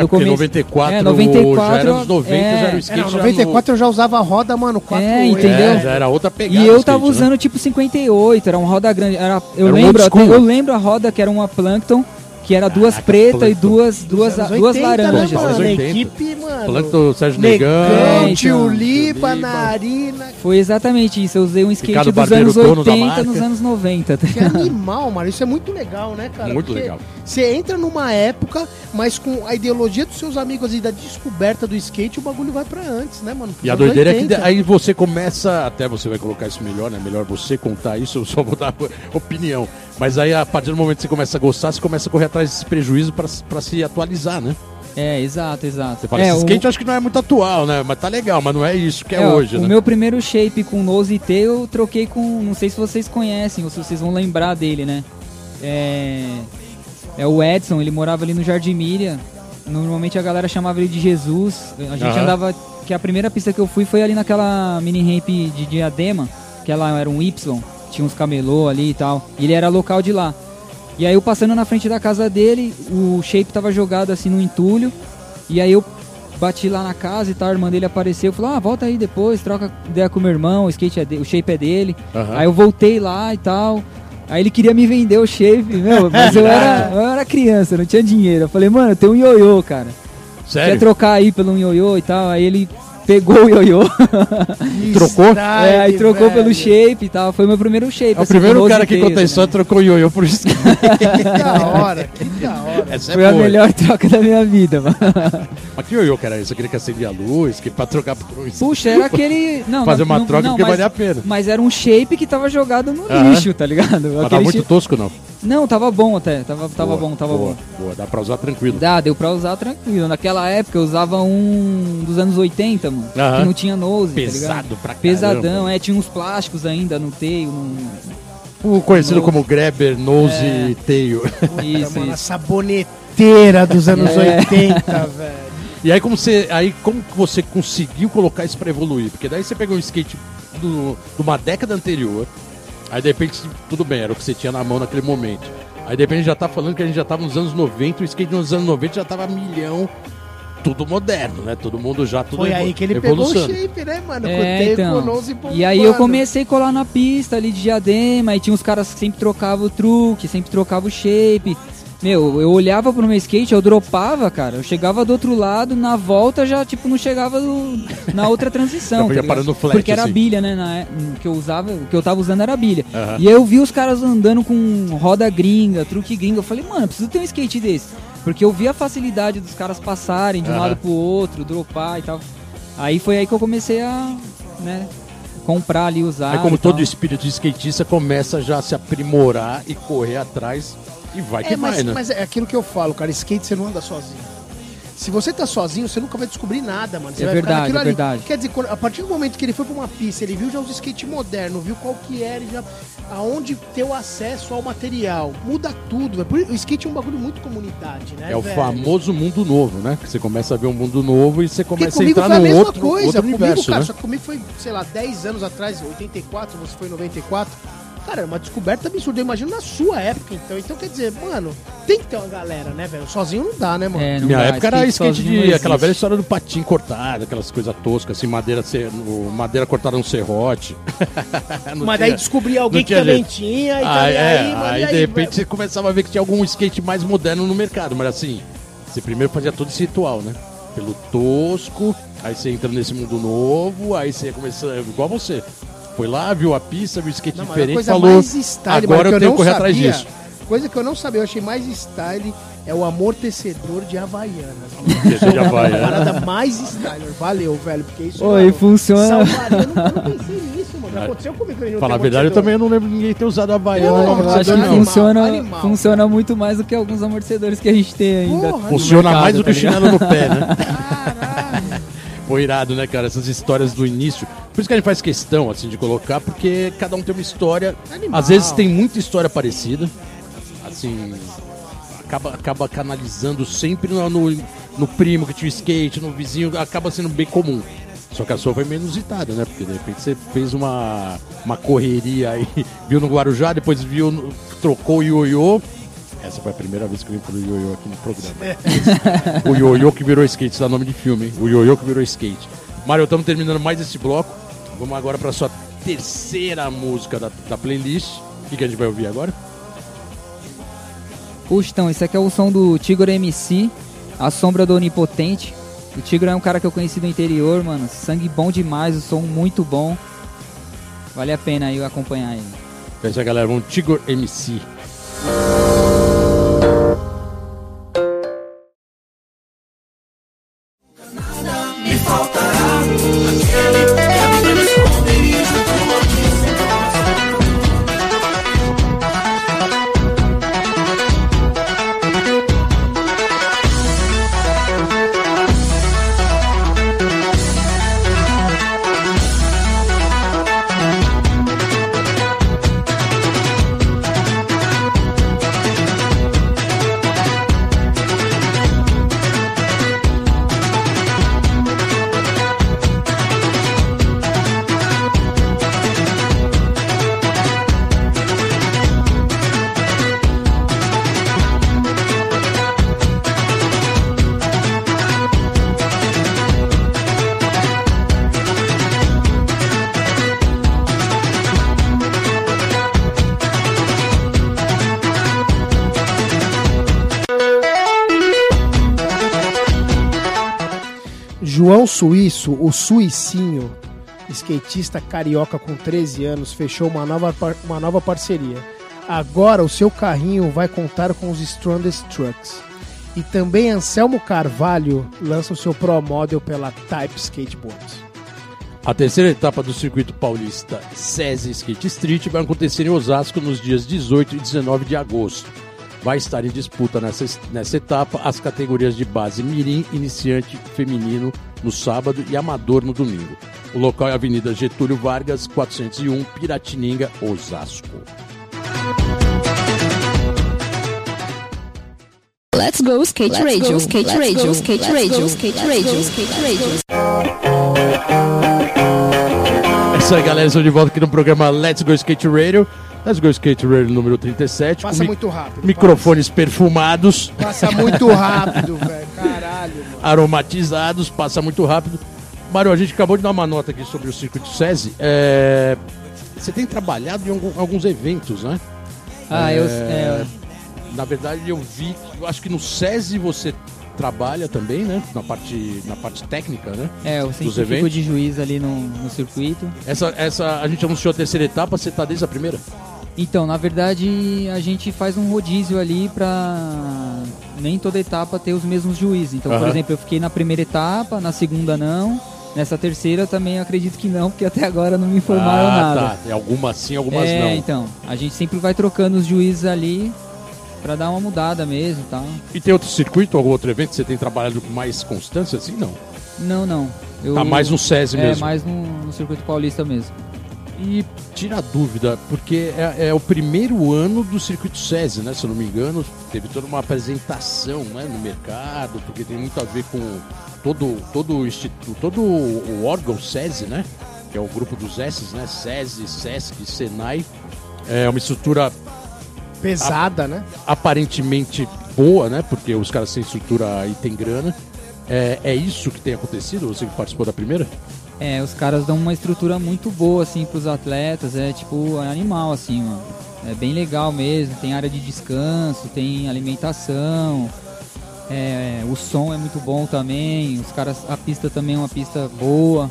A: É porque 94,
C: É, 94,
A: já era nos 90,
C: é.
A: já era o
B: É,
A: skate. já
B: 94 eu já usava roda, mano, 4
C: É,
A: no...
C: entendeu?
A: É, já era outra pegada.
C: E eu
A: o
C: tava
A: skate, né?
C: usando tipo 58, era uma roda grande. Era, eu,
A: Era um
C: lembro, até- eu lembro a roda que era uma Plankton, que era duas
A: Caraca,
C: pretas e duas, duas,
B: Anos
C: duas
B: 80,
C: laranjas.
B: Né, mano?
A: 80.
B: Equipe, mano.
A: Falando Sérgio Negão.
B: Negão,
C: É,
B: Tio. Lipa. Narina.
C: Foi exatamente isso. Eu usei um skate
A: Ricardo
C: dos
A: Barbeiro,
C: anos
A: dono da
C: 80
A: marca.
C: nos anos 90. tá
B: Que animal, mano. Isso é muito legal, né, cara?
A: Muito
B: Porque
A: legal.
B: Você entra numa época, mas com a ideologia dos seus amigos e da descoberta do skate, o bagulho vai pra antes, né, mano?
A: E a doideira é que
B: 80.
A: aí você começa, até você vai colocar isso melhor, né? Melhor você contar isso, eu só vou dar *laughs* opinião. Mas aí a partir do momento que você começa a gostar, você começa a correr atrás desse prejuízo pra, pra se atualizar, né?
C: É, exato, exato.
A: Você fala,
C: é,
A: esse
C: o-
A: skate eu acho que não é muito atual, né? Mas tá legal, mas não é isso que é,
C: é,
A: hoje,
C: o
A: né?
C: meu primeiro shape com nose T eu troquei com. Não sei se vocês conhecem ou se vocês vão lembrar dele, né? É. É o Edson, ele morava ali no Jardim Miriam. Normalmente a galera chamava ele de Jesus. A gente
A: Aham.
C: andava. Que a primeira pista que eu fui foi ali naquela mini ramp de Diadema, que ela era um Y, tinha uns camelô ali e tal. E ele era local de lá. E aí eu passando na frente da casa dele, o shape tava jogado assim no entulho. E aí eu bati lá na casa e tal, a irmã dele apareceu, falou, ah, volta aí depois, troca ideia com o meu irmão, o skate é o shape é dele.
A: Aham.
C: Aí eu voltei lá e tal. Aí ele queria me vender o shape, meu, *laughs* mas eu era, eu era criança, não tinha dinheiro. Eu falei, mano, eu tenho um ioiô, cara. Quer
A: Sério?
C: trocar aí pelo um ioiô e tal? Aí ele pegou o ioiô.
A: Trocou?
C: é, aí trocou
B: velho.
C: pelo shape e tal. Foi meu primeiro shape.
A: É o
C: assim,
A: primeiro
C: com 12
A: cara que
C: teias,
A: conta a
C: né?
A: história trocou o ioiô por skate.
B: Que da hora, que da hora.
A: Essa é
C: Foi a
A: boa.
C: melhor troca da minha vida, mano. *laughs*
A: Mas que ioiô que era isso? Aquele que acendia a luz, que pra trocar por um skate.
C: Puxa, era aquele. Não,
A: Fazer
C: não-
A: uma
C: não-
A: troca
C: não,
A: porque
C: mas,
A: valia a pena.
C: Mas era um shape que tava jogado no lixo, tá ligado?
A: Mas tava muito
C: shape-
A: tosco, não.
C: Não, tava bom até. Tava, tava
A: Boa,
C: bom, tava
A: boa,
C: bom.
A: Boa, dá pra usar tranquilo.
C: Dá, deu pra usar tranquilo. Naquela época eu usava um dos anos 80, mano.
A: Aham.
C: Que não tinha nose, tá ligado?
A: Pesado pra caramba.
C: Pesadão, é. Tinha uns plásticos ainda no teio. No...
A: O conhecido
C: Nose.
A: como Grabber, Nose
C: É.
A: e Tail. *laughs*
C: Isso,
B: Mano, a
C: isso.
B: saboneteira dos anos
C: É.
B: 80, *laughs* velho.
A: E aí como você, aí como que você conseguiu colocar isso pra evoluir? Porque daí você pegou um skate do, de uma década anterior, aí de repente tudo bem, era o que você tinha na mão naquele momento. Aí de repente já tá falando que a gente já tava nos anos 90, o skate nos anos 90 já tava milhão, tudo moderno, né? Todo mundo já tudo
B: Foi aí que ele pegou o shape, né, mano?
C: É, então. E aí eu comecei a colar na pista ali de diadema, aí tinha uns caras que sempre trocavam o truque, sempre trocavam o shape. Meu, eu olhava pro meu skate, eu dropava, cara. Eu chegava do outro lado, na volta já, tipo, não chegava na outra transição.
A: Já
C: tá ligado?
A: parar no flat,
C: Porque era
A: assim.
C: bilha, né? Na, é- o que eu usava, o que eu tava usando era bilha.
A: Aham.
C: E aí eu vi os caras andando com roda gringa, truque gringa. Eu falei, mano, eu preciso ter um skate desse. Porque eu vi a facilidade dos caras passarem de um
A: Aham.
C: lado pro outro, dropar e tal. Aí foi aí que eu comecei a, né, comprar ali, usar.
A: Aí como todo espírito de skatista começa já a se aprimorar e correr atrás e vai que
B: É,
A: vai,
B: mas,
A: né?
B: mas é aquilo que eu falo, cara. Skate você não anda sozinho. Se você tá sozinho, você nunca vai descobrir nada, mano. Você
C: É
B: vai ficar
C: verdade,
B: naquilo
C: é
B: ali.
C: verdade.
B: Quer dizer, quando- a partir do momento que ele foi pra uma pista, ele viu já os skate moderno, viu qual que era, e já aonde ter o acesso ao material. Muda tudo, isso, O skate é um bagulho muito comunidade, né?
A: É o
B: velho?
A: famoso mundo novo, né? Que você começa a ver um mundo novo e você começa a
B: comigo
A: entrar
B: foi a
A: num
B: mesma
A: outro,
B: coisa.
A: outro
B: comigo,
A: universo,
B: cara,
A: né?
B: só que comigo foi, sei lá, 10 anos atrás, 84, você foi em 94. Cara, é uma descoberta absurda. Eu imagino na sua época, então. Então, quer dizer, mano, tem que ter uma galera, né, velho? Sozinho não dá, né, mano?
C: É, não
A: Minha
C: dá,
A: época era skate de aquela velha história do patinho cortado, aquelas coisas toscas, assim, madeira, madeira cortada no serrote. *laughs*
B: Mas
A: tinha-
B: daí descobri alguém que também
A: jeito.
B: tinha, e
A: Ah,
B: também
A: é,
B: aí, mano,
A: aí,
B: e
A: de repente você começava a ver que tinha algum skate mais moderno no mercado, mas assim, você primeiro fazia todo esse ritual, né? Pelo tosco, aí você entra nesse mundo novo, aí você começa, igual você. Foi lá, viu a pista, viu o skate
B: Não, mas a
A: diferente,
B: coisa
A: falou,
B: mais style,
A: agora eu
B: que
A: tenho
B: não
A: que correr atrás
B: sabia,
A: disso.
B: Coisa que eu não sabia, eu achei mais style é o amortecedor de Havaianas. *laughs*
A: Deixa de
B: A
A: Havaiana.
B: parada mais styler. Valeu, velho, porque isso
C: Oi,
B: mano,
C: funciona.
B: salvaria. Eu não, eu não pensei nisso, mano. Aconteceu comigo. que eu não
A: Falar a verdade, eu
B: amortecedor.
A: também não lembro de ninguém ter usado a Havaiana.
B: Porra,
C: Eu
A: amortecedor,
C: acho que
B: Animal,
A: não.
C: funciona,
B: animal.
C: funciona muito mais do que alguns amortecedores que a gente tem ainda.
B: Porra,
A: Funciona
C: mercado,
A: mais do que
C: tá
A: o
C: ligado?
A: chinelo no pé, né?
B: Caralho.
A: Foi irado, né, cara? Essas histórias do início. Por isso que a gente faz questão, assim, de colocar, porque cada um tem uma história.
B: Animal.
A: Às vezes tem muita história parecida. Assim, acaba, acaba canalizando sempre no, no, no primo que tinha o skate, no vizinho, acaba sendo bem comum. Só que a sua foi meio inusitada, né? Porque de repente você fez uma, uma correria aí, *laughs* viu no Guarujá, depois viu, no- trocou o ioiô. Essa foi a primeira vez que eu vi pro ioiô aqui no programa. o ioiô que virou skate, isso dá nome de filme, hein? O ioiô que virou skate. Mário, estamos terminando mais esse bloco. Vamos agora para sua terceira música da, da playlist. O que, que a gente vai ouvir agora?
C: Puxa, então, esse aqui é o som do Tigre MC, A Sombra do Onipotente. O Tigre é um cara que eu conheci do interior, mano. Sangue bom demais, o som muito bom. Vale a pena aí acompanhar ele.
A: É isso aí, galera. Vamos Tigor MC.
B: O Suicinho, skatista carioca com 13 anos, fechou uma nova, uma nova parceria. Agora o seu carrinho vai contar com os Strongest Trucks. E também Anselmo Carvalho lança o seu Pro Model pela Type Skateboards.
A: A terceira etapa do circuito paulista SESI Skate Street vai acontecer em Osasco nos dias 18 e 19 de agosto. Vai estar em disputa nessa, nessa etapa as categorias de base Mirim, Iniciante, Feminino no sábado e Amador no domingo. O local é a Avenida Getúlio Vargas, 401, Piratininga, Osasco.
D: Let's go skate radio, skate radio, skate radio, skate radio, skate radio.
A: É isso aí, galera. Estou de volta aqui no programa Let's Go Skate Radio. Let's Go Skate Radio número 37.
B: Passa
A: mi-
B: muito rápido.
A: Microfones perfumados,
B: Passa muito rápido, *laughs* velho. Caralho, mano.
A: aromatizados, passa muito rápido. Mário, a gente acabou de dar uma nota aqui sobre o circuito SESI. É, Você tem trabalhado em alguns eventos, né?
C: Ah,
A: É,
C: eu. é,
A: Na verdade, eu vi, eu acho que no SESI você trabalha também, né? Na parte, na parte técnica, né?
C: é, eu
A: Dos
C: sempre fico
A: eventos?
C: de juiz ali no, no circuito.
A: Essa, essa, a gente anunciou a terceira etapa, você tá desde a primeira?
C: Então, na verdade, a gente faz um rodízio ali pra nem toda etapa ter os mesmos juízes. Então, por
A: Aham.
C: exemplo, eu fiquei na primeira etapa, na segunda não. Nessa terceira também acredito que não, porque até agora não me informaram
A: ah,
C: nada.
A: tá. Algumas sim, algumas
C: é,
A: não.
C: então, a gente sempre vai trocando os juízes ali pra dar uma mudada mesmo e tal.
A: E tem outro circuito, algum outro evento que você tem trabalhado com mais constância assim? Não.
C: Não, não. Eu,
A: Tá mais no SESI
C: É,
A: mesmo.
C: mais no, no circuito paulista mesmo.
A: E tira a dúvida, porque é, é o primeiro ano do circuito SESI, né? Se eu não me engano, teve toda uma apresentação né, no mercado, porque tem muito a ver com todo, todo o instituto, todo o órgão SESI, né? Que é o grupo dos S's, né? SESI, SESC, SENAI. É uma estrutura
B: Pesada, né?
A: aparentemente boa, né? Porque os caras têm estrutura e tem grana. É, é isso que tem acontecido? Você que participou da primeira?
C: É, os caras dão uma estrutura muito boa, assim, pros atletas. É tipo, é animal, assim, mano. É bem legal mesmo. Tem área de descanso, tem alimentação. É, o som é muito bom também. Os caras, a pista também é uma pista boa.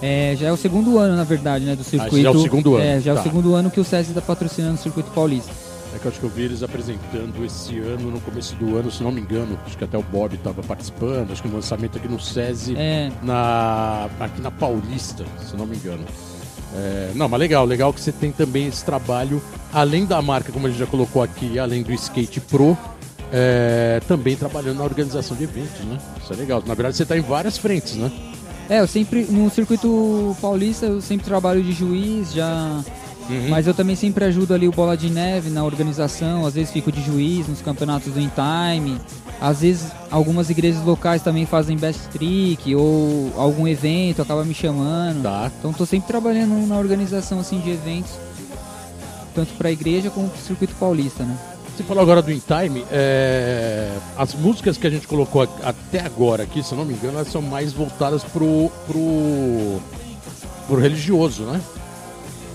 C: É, já é o segundo ano, na verdade, né, do circuito.
A: já é o segundo ano,
C: É, já é
A: tá.
C: o segundo ano que o SESI está patrocinando o circuito paulista.
A: É que eu acho que eu vi eles apresentando esse ano, no começo do ano, se não me engano. Acho que até o Bob estava participando. Acho que no lançamento aqui no SESI,
C: É,
A: na, aqui na Paulista, se não me engano. É, não, mas legal, legal que você tem também esse trabalho, além da marca, como a gente já colocou aqui, além do Skate Pro, é, também trabalhando na organização de eventos, né? Isso é legal. Na verdade, você está em várias frentes, né?
C: É, eu sempre, no circuito paulista, eu sempre trabalho de juiz, já. Mas eu também sempre ajudo ali o Bola de Neve na organização, às vezes fico de juiz nos campeonatos do In Time. Às vezes algumas igrejas locais também fazem best trick ou algum evento acaba me chamando.
A: Tá.
C: Então tô sempre trabalhando na organização assim de eventos, tanto para a igreja como para o circuito paulista, né?
A: Você falou agora do In Time, é, as músicas que a gente colocou até agora aqui, se não me engano, elas são mais voltadas pro, pro, pro religioso, né?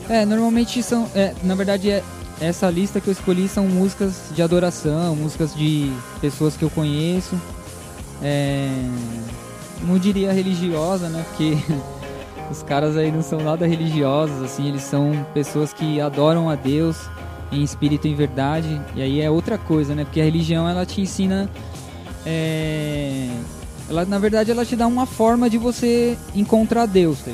C: É, normalmente são. é, na verdade, é, essa lista que eu escolhi são músicas de adoração, músicas de pessoas que eu conheço. É, não diria religiosa, né? Porque *laughs* os caras aí não são nada religiosos, assim, eles são pessoas que adoram a Deus em espírito e em verdade. E aí é outra coisa, né? Porque a religião ela te ensina. é, ela, na verdade, ela te dá uma forma de você encontrar Deus, tá?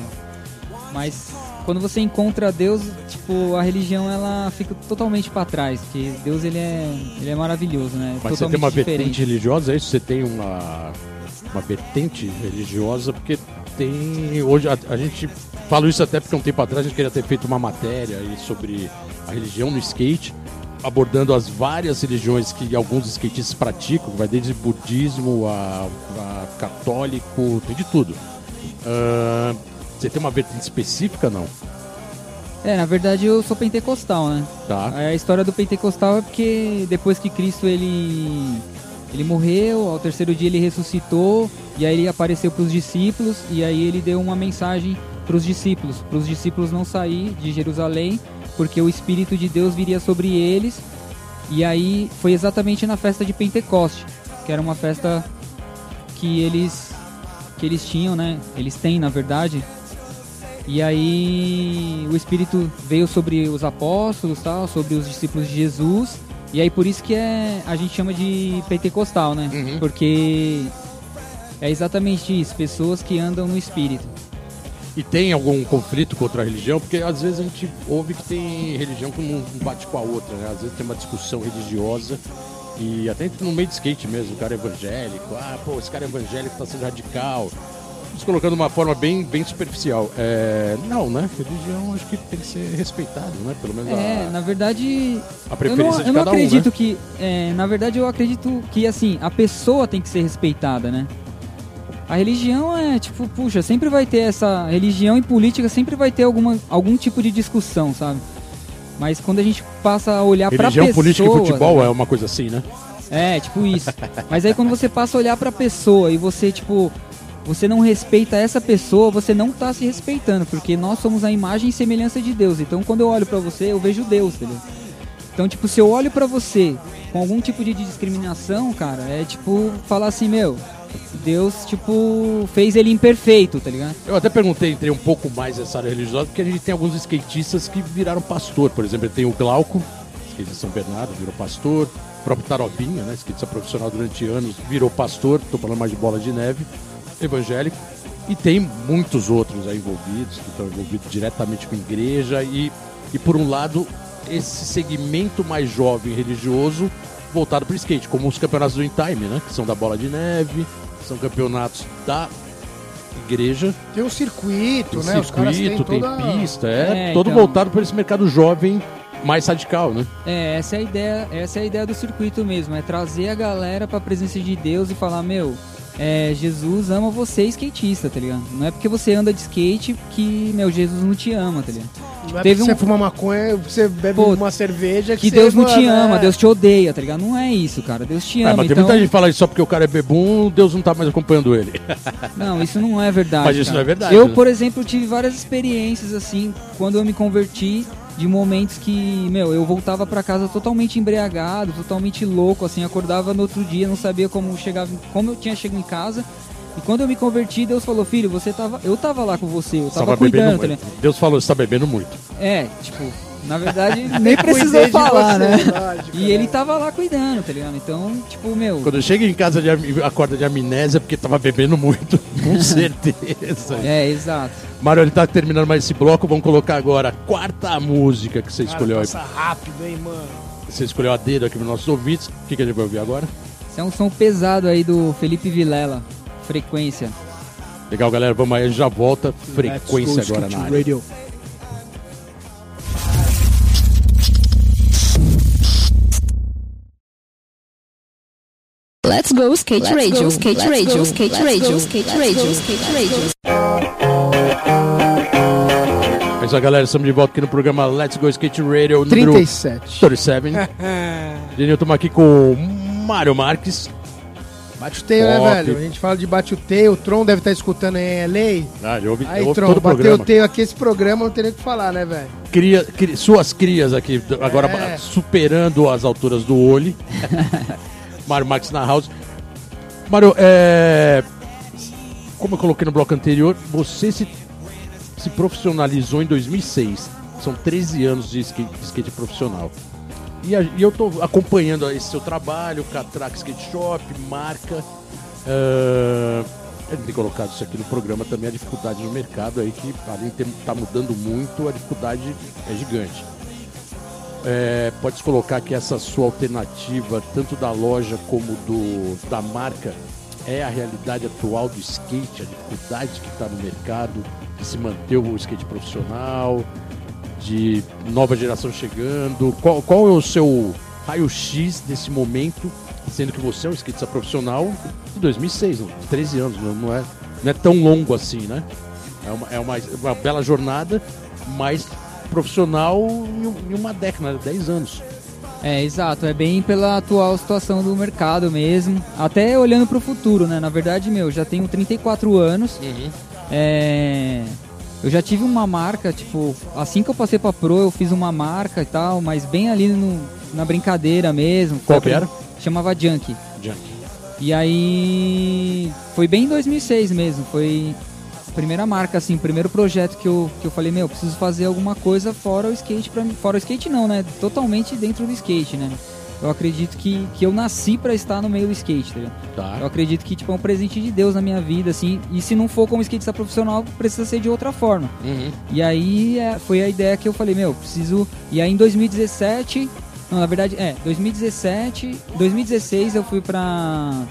C: Mas quando você encontra Deus, tipo, a religião ela fica totalmente pra trás, porque Deus ele é, ele é maravilhoso, né?
A: Mas você
C: totalmente
A: tem uma
C: diferente.
A: vertente religiosa, é isso? Você tem uma, uma vertente religiosa, porque tem. Hoje a, a gente. Falo isso até porque um tempo atrás a gente queria ter feito uma matéria sobre a religião no skate, abordando as várias religiões que alguns skatistas praticam, vai desde budismo a, a católico, tem de tudo. Ah, você tem uma vertente específica, não?
C: É, na verdade eu sou pentecostal, né?
A: Tá.
C: A história do pentecostal é porque depois que Cristo ele ele morreu, ao terceiro dia ele ressuscitou e aí ele apareceu para os discípulos e aí ele deu uma mensagem para os discípulos, para os discípulos não sair de Jerusalém, porque o espírito de Deus viria sobre eles. E aí foi exatamente na festa de Pentecoste, que era uma festa que eles que eles tinham, né? Eles têm, na verdade. E aí o Espírito veio sobre os apóstolos, tal, sobre os discípulos de Jesus. E aí por isso que é, a gente chama de pentecostal, né?
A: Uhum.
C: Porque é exatamente isso, pessoas que andam no Espírito.
A: E tem algum conflito contra a religião? Porque às vezes a gente ouve que tem religião que não bate com a outra, né? Às vezes tem uma discussão religiosa e até no meio de skate mesmo, o cara é evangélico, ah, pô, esse cara é evangélico tá sendo radical. Colocando de uma forma bem, bem superficial. É, não, né? Religião acho que tem que ser respeitado, né? Pelo menos
C: É,
A: a,
C: na verdade.
A: a
C: Eu
A: preferência
C: não, eu não
A: cada um,
C: acredito
A: né?
C: que. é, na verdade, eu acredito que, assim, a pessoa tem que ser respeitada, né? A religião é, tipo, puxa, sempre vai ter essa. Religião e política sempre vai ter alguma, algum tipo de discussão, sabe? Mas quando a gente passa a olhar pra
A: Religião,
C: pessoa.
A: política e futebol
C: né?
A: é uma coisa assim, né?
C: É, tipo isso. Mas aí quando você passa a olhar pra pessoa e você, tipo, você não respeita essa pessoa, você não tá se respeitando, porque nós somos a imagem e semelhança de Deus. Então quando eu olho pra você, eu vejo Deus, entendeu? Então, tipo, se eu olho pra você com algum tipo de discriminação, cara, é tipo falar assim, meu, Deus, tipo, fez ele imperfeito, tá ligado?
A: Eu até perguntei, entrei um pouco mais nessa área religiosa, porque a gente tem alguns skatistas que viraram pastor. Por exemplo, tem o Glauco, skatista São Bernardo, virou pastor. O próprio Tarobinha, né, skatista profissional durante anos, virou pastor. Tô falando mais de bola de neve, evangélico. E tem muitos outros aí envolvidos, que estão envolvidos diretamente com a igreja. E, e por um lado, esse segmento mais jovem religioso voltado para o skate, como os campeonatos do In Time, né? Que são da bola de neve, são campeonatos da igreja.
B: Tem um circuito,
A: Tem
B: né?
A: Circuito, tem,
B: toda-
A: pista, é,
C: É,
A: todo
C: então.
A: voltado para esse mercado jovem mais radical, né?
C: É, essa é a ideia, essa é a ideia do circuito mesmo, é trazer a galera pra presença de Deus e falar, meu, é, Jesus ama você skatista, tá ligado? Não é porque você anda de skate que, meu, Jesus não te ama, tá ligado?
B: Não é
C: Teve
B: porque
C: um-
B: você fuma maconha, você bebe
C: Pô,
B: uma cerveja que,
C: Que Deus não te
B: mano,
C: ama,
B: é.
C: Deus te odeia, tá ligado? Não é isso, cara. Deus te
A: Ah,
C: ama.
A: mas tem
C: então...
A: muita gente que fala isso só porque o cara é bebum, Deus não tá mais acompanhando ele. *laughs*
C: Não, isso não é verdade.
A: Mas isso
C: cara.
A: não é verdade,
C: Eu,
A: né?
C: por exemplo, tive várias experiências assim, quando eu me converti, de momentos que, meu, eu voltava pra casa totalmente embriagado, totalmente louco, assim, acordava no outro dia, não sabia como chegava, como eu tinha chegado em casa. E quando eu me converti, Deus falou: "Filho, você tava, eu tava lá com você, eu tava,
A: Tava
C: cuidando, tá ligado?
A: Deus falou, você tá bebendo muito.
C: É, tipo, na verdade, *laughs* nem precisou falar,
B: você,
C: né?
B: lógico, *laughs*
C: E
B: né?
C: ele tava lá cuidando, tá ligado? Então, tipo, meu,
A: Quando eu chego em casa de acorda de amnésia é porque tava bebendo muito, *laughs* com certeza.
C: é, exato.
A: Mário, ele tá terminando mais esse bloco, vamos colocar agora a quarta música que você
B: Cara,
A: escolheu aí.
B: passa rápido, hein, mano.
A: Você escolheu a dedo aqui para nossos ouvintes. O que, que a gente vai ouvir agora?
C: Esse é um som pesado aí do Felipe Vilela, frequência.
A: Legal, galera, vamos aí, a gente já volta. Frequência agora na área.
B: Radio.
D: Let's go skate radio, skate radio, skate radio, skate radio, skate radio.
A: É isso aí, galera, estamos de volta aqui no programa Let's Go Skate Radio número
B: 37.
A: 37. Genil, estamos aqui com o Mário Marques.
B: Bate o teio, né, velho? A gente fala de bate o teio, o Tron deve estar escutando aí, é lei.
A: Ah, ele ouve,
B: Aí,
A: ouve
B: Tron,
A: todo o
B: bateu
A: programa.
B: o teio aqui, esse programa não tem nem o que falar, né, velho?
A: Cria, cri- suas crias aqui, agora
B: É.
A: superando as alturas do olho. *laughs* Mário Marques na house. Mário, é, como eu coloquei no bloco anterior, você se, se profissionalizou em 2006. São 13 anos de skate, skate profissional. E, a- e eu tô acompanhando esse seu trabalho, Catrack Skate Shop, marca. a gente tem colocado isso aqui no programa também, a dificuldade no mercado aí, que além de estar mudando muito, a dificuldade é gigante. É, pode colocar que essa sua alternativa, tanto da loja como do, da marca, é a realidade atual do skate, a dificuldade que está no mercado, de se manter o skate profissional, de nova geração chegando. Qual, qual é o seu raio-x desse momento, sendo que você é um skatista profissional de 2006, não, 13 anos, não, não é, não é tão longo assim, né? É uma, é uma, uma bela jornada, mas profissional em, um- uma década, 10 anos.
C: É, exato, é bem pela atual situação do mercado mesmo. Até olhando pro futuro, né? Na verdade, meu, já tenho 34 anos. É, eu já tive uma marca, tipo, assim que eu passei pra Pro, eu fiz uma marca e tal, mas bem ali no- na brincadeira mesmo.
A: Qual que era?
C: Chamava Junk.
A: Junk.
C: E aí foi bem em 2006 mesmo, foi primeira marca assim, primeiro projeto que eu, que eu falei, meu, preciso fazer alguma coisa fora o skate para mim, fora o skate não, né? Totalmente dentro do skate, né? Eu acredito que, que eu nasci para estar no meio do skate, tá ligado?
A: Tá.
C: Eu acredito que tipo é um presente de Deus na minha vida, assim. E se não for como skatista profissional, precisa ser de outra forma.
A: Uhum.
C: E aí é, foi a ideia que eu falei, meu, preciso. E aí em 2017, não, na verdade, é, 2017, 2016 eu fui pra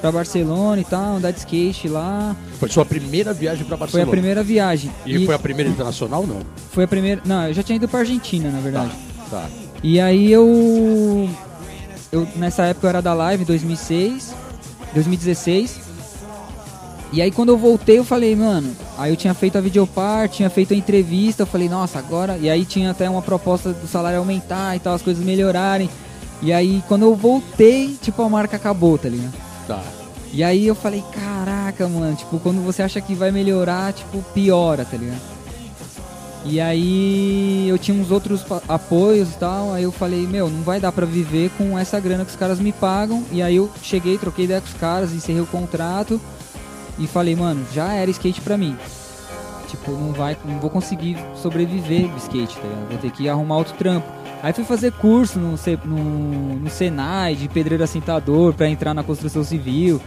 C: para Barcelona e tal, andar de skate lá.
A: Foi sua primeira viagem pra
C: Foi
A: Barcelona?
C: a primeira viagem.
A: E, foi a primeira internacional, não?
C: foi a primeira, não, eu já tinha ido pra Argentina, na verdade.
A: Tá.
C: E aí eu, eu nessa época eu era da Live 2006, 2016. E aí quando eu voltei eu falei, mano, aí eu tinha feito a videopart, tinha feito a entrevista, eu falei, nossa, agora, e aí tinha até uma proposta do salário aumentar e tal, as coisas melhorarem. E aí quando eu voltei, tipo a marca acabou, tá ligado?
A: Tá.
C: E aí eu falei, caraca, mano, tipo, quando você acha que vai melhorar, tipo, piora, tá ligado? E aí eu tinha uns outros apoios e tal, aí eu falei, meu, não vai dar pra viver com essa grana que os caras me pagam. E aí eu cheguei, troquei ideia com os caras, encerrei o contrato e falei, mano, já era skate pra mim. Tipo, não vai, não vou conseguir sobreviver do skate, tá ligado? Vou ter que arrumar outro trampo. Aí fui fazer curso no, no, no Senai de pedreiro assentador pra entrar na construção civil.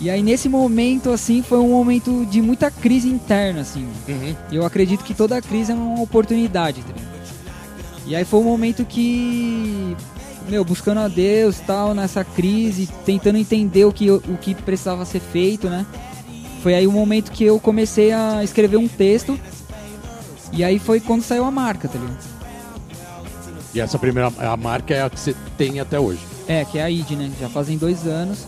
C: E aí nesse momento, assim, foi um momento de muita crise interna, assim.
A: Uhum.
C: Eu acredito que toda crise é uma oportunidade, tá? E aí foi um momento que, meu, buscando a Deus tal, nessa crise, tentando entender o que, o que precisava ser feito, né? Foi aí o momento que eu comecei a escrever um texto. E aí foi quando saiu a marca, tá ligado?
A: E essa primeira a marca é a que você tem até hoje.
C: É, que é a ID, né? Já fazem dois anos.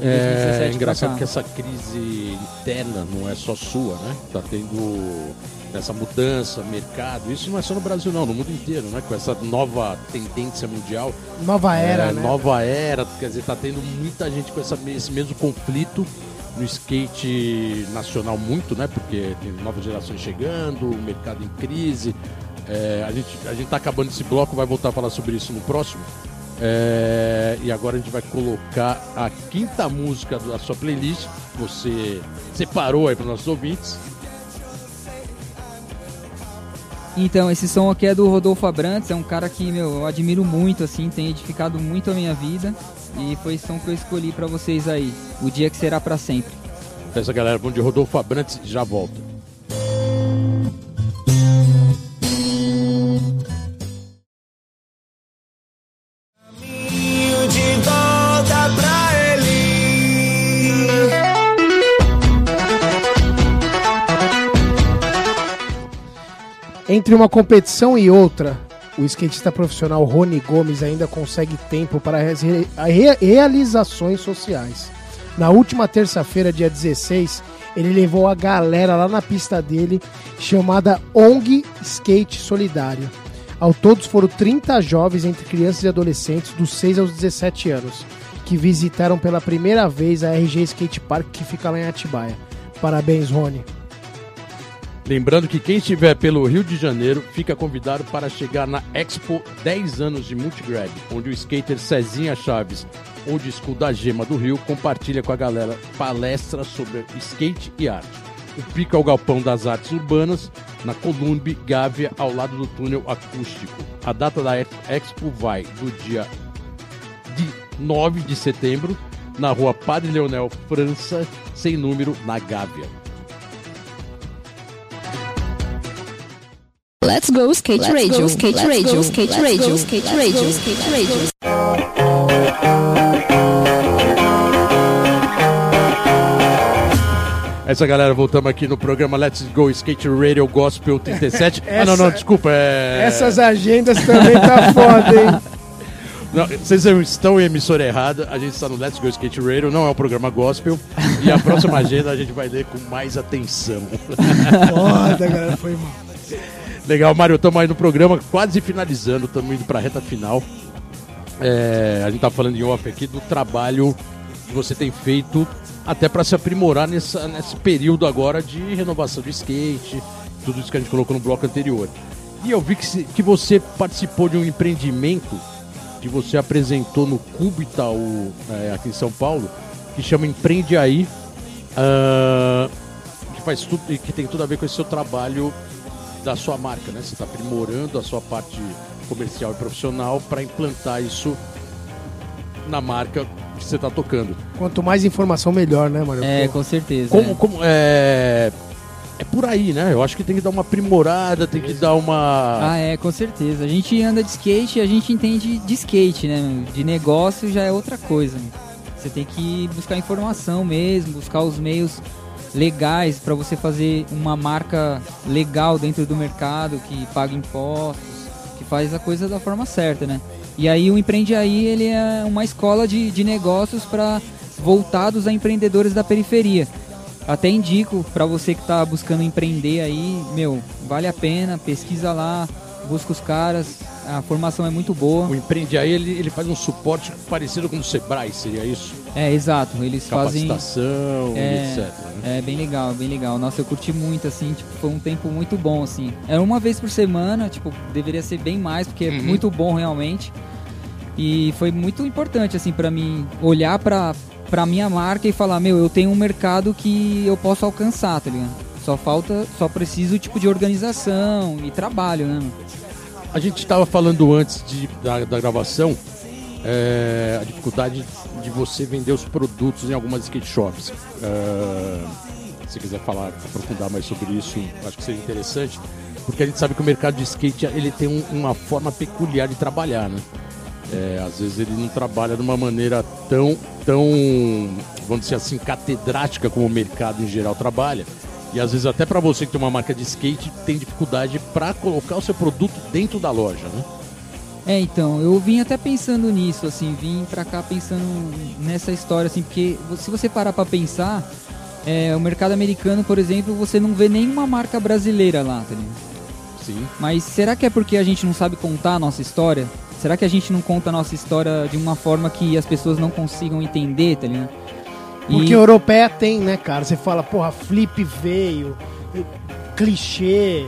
A: É
C: 2017 pra
A: engraçado que essa crise interna não é só sua, né? Tá tendo essa mudança, mercado. Isso não é só no Brasil, não, no mundo inteiro, né? Com essa nova tendência mundial.
B: Nova era,
A: É,
B: né?
A: Nova era, quer dizer, tá tendo muita gente com essa, esse mesmo conflito no skate nacional muito, né? Porque tem novas gerações chegando, o mercado em crise. É, a, gente, a gente tá acabando esse bloco, vai voltar a falar sobre isso no próximo. É, e agora a gente vai colocar a quinta música da sua playlist. que Você separou aí para nossos ouvintes.
C: Então, esse som aqui é do Rodolfo Abrantes, é um cara que, meu, eu admiro muito, assim, tem edificado muito a minha vida. E foi esse som que eu escolhi pra vocês aí, O Dia Que Será Pra Sempre.
A: Essa galera, bom de Rodolfo Abrantes, já volta.
B: Entre uma competição e outra, o skatista profissional Rony Gomes ainda consegue tempo para as re- realizações sociais. Na última terça-feira, dia 16, ele levou a galera lá na pista dele, chamada ONG Skate Solidário. Ao todos foram 30 jovens entre crianças e adolescentes dos 6 aos 17 anos, que visitaram pela primeira vez a RG Skate Park que fica lá em Atibaia. Parabéns, Rony.
A: Lembrando que quem estiver pelo Rio de Janeiro fica convidado para chegar na Expo 10 anos de Multigrad, onde o skater Cezinha Chaves, ou de School da Gema do Rio, compartilha com a galera palestras sobre skate e arte. O Pico é o Galpão das Artes Urbanas, na Columbe, Gávea, ao lado do túnel acústico. A data da Expo vai do dia de 9 de setembro, na rua Padre Leonel França, sem número, na Gávea.
D: Let's go skate radio, skate radio, skate radio, skate radio, skate radio.
A: Essa galera, voltamos aqui no programa Let's Go Skate Radio Gospel *laughs* 37. ah, não, não,
B: Essa-
A: desculpa, é.
B: Essas agendas também tá foda, hein? *laughs*
A: Não, vocês estão em emissora errada, a gente está no Let's Go Skate Radio, não é um programa gospel. E a próxima *laughs* agenda a gente vai ler com mais atenção.
B: Foda, galera, foi mal.
A: Legal, Mário, estamos aí no programa, quase finalizando, estamos indo para a reta final. É, a gente tá falando em off aqui do trabalho que você tem feito até para se aprimorar nessa, nesse período agora de renovação de skate, tudo isso que a gente colocou no bloco anterior. E eu vi que, se- que você participou de um empreendimento que você apresentou no Cubo Itaú é, aqui em São Paulo, que chama Empreende Aí, ah, que faz tudo que tem tudo a ver com esse seu trabalho da sua marca, né? Você está aprimorando a sua parte comercial e profissional para implantar isso na marca que você está tocando.
B: Quanto mais informação, melhor, né, mano?
C: É,
B: Pô,
C: com certeza.
A: Como,
C: é.
A: como é, é por aí, né? Eu acho que tem que dar uma aprimorada, tem que dar uma
C: Ah, é, com certeza. A gente anda de skate e a gente entende de skate, né? De negócio já é outra coisa. meu. Você tem que buscar informação mesmo, buscar os meios legais para você fazer uma marca legal dentro do mercado, que paga impostos, que faz a coisa da forma certa, né? E aí o Empreende Aí, ele é uma escola de, de negócios para voltados a empreendedores da periferia. Até indico para você que está buscando empreender aí, meu, vale a pena, pesquisa lá, busca os caras, a formação é muito boa.
A: O Empreende Aí, ele, ele faz um suporte parecido com o Sebrae, seria isso?
C: É, exato, eles fazem
A: Capacitação,
C: É,
A: etc. Né?
C: É bem legal, bem legal. Nossa, eu curti muito, assim, tipo, foi um tempo muito bom, assim. Era uma vez por semana, tipo, deveria ser bem mais, porque é
A: Uhum.
C: muito bom realmente. E foi muito importante, assim, pra mim olhar pra, pra minha marca e falar, meu, eu tenho um mercado que eu posso alcançar, tá ligado? Só falta, só preciso, tipo, de organização e trabalho, né, mano?
A: A gente estava falando antes de, da, da gravação é, a dificuldade de você vender os produtos em algumas skate shops. É, se quiser falar, aprofundar mais sobre isso, acho que seria interessante, porque a gente sabe que o mercado de skate ele tem um- uma forma peculiar de trabalhar, né? É, às vezes ele não trabalha de uma maneira tão, tão, vamos dizer assim, catedrática como o mercado em geral trabalha. E às vezes até para você que tem uma marca de skate tem dificuldade para colocar o seu produto dentro da loja, né?
C: É, então, eu vim até pensando nisso, assim, vim pra cá pensando nessa história, assim, porque se você parar pra pensar, é, o mercado americano, por exemplo, você não vê nenhuma marca brasileira lá, tá ligado?
A: Sim.
C: Mas será que é porque a gente não sabe contar a nossa história? Será que a gente não conta a nossa história de uma forma que as pessoas não consigam entender, tá ligado? E-
B: Porque europeia tem, né, cara? Você fala, porra, flip veio, clichê.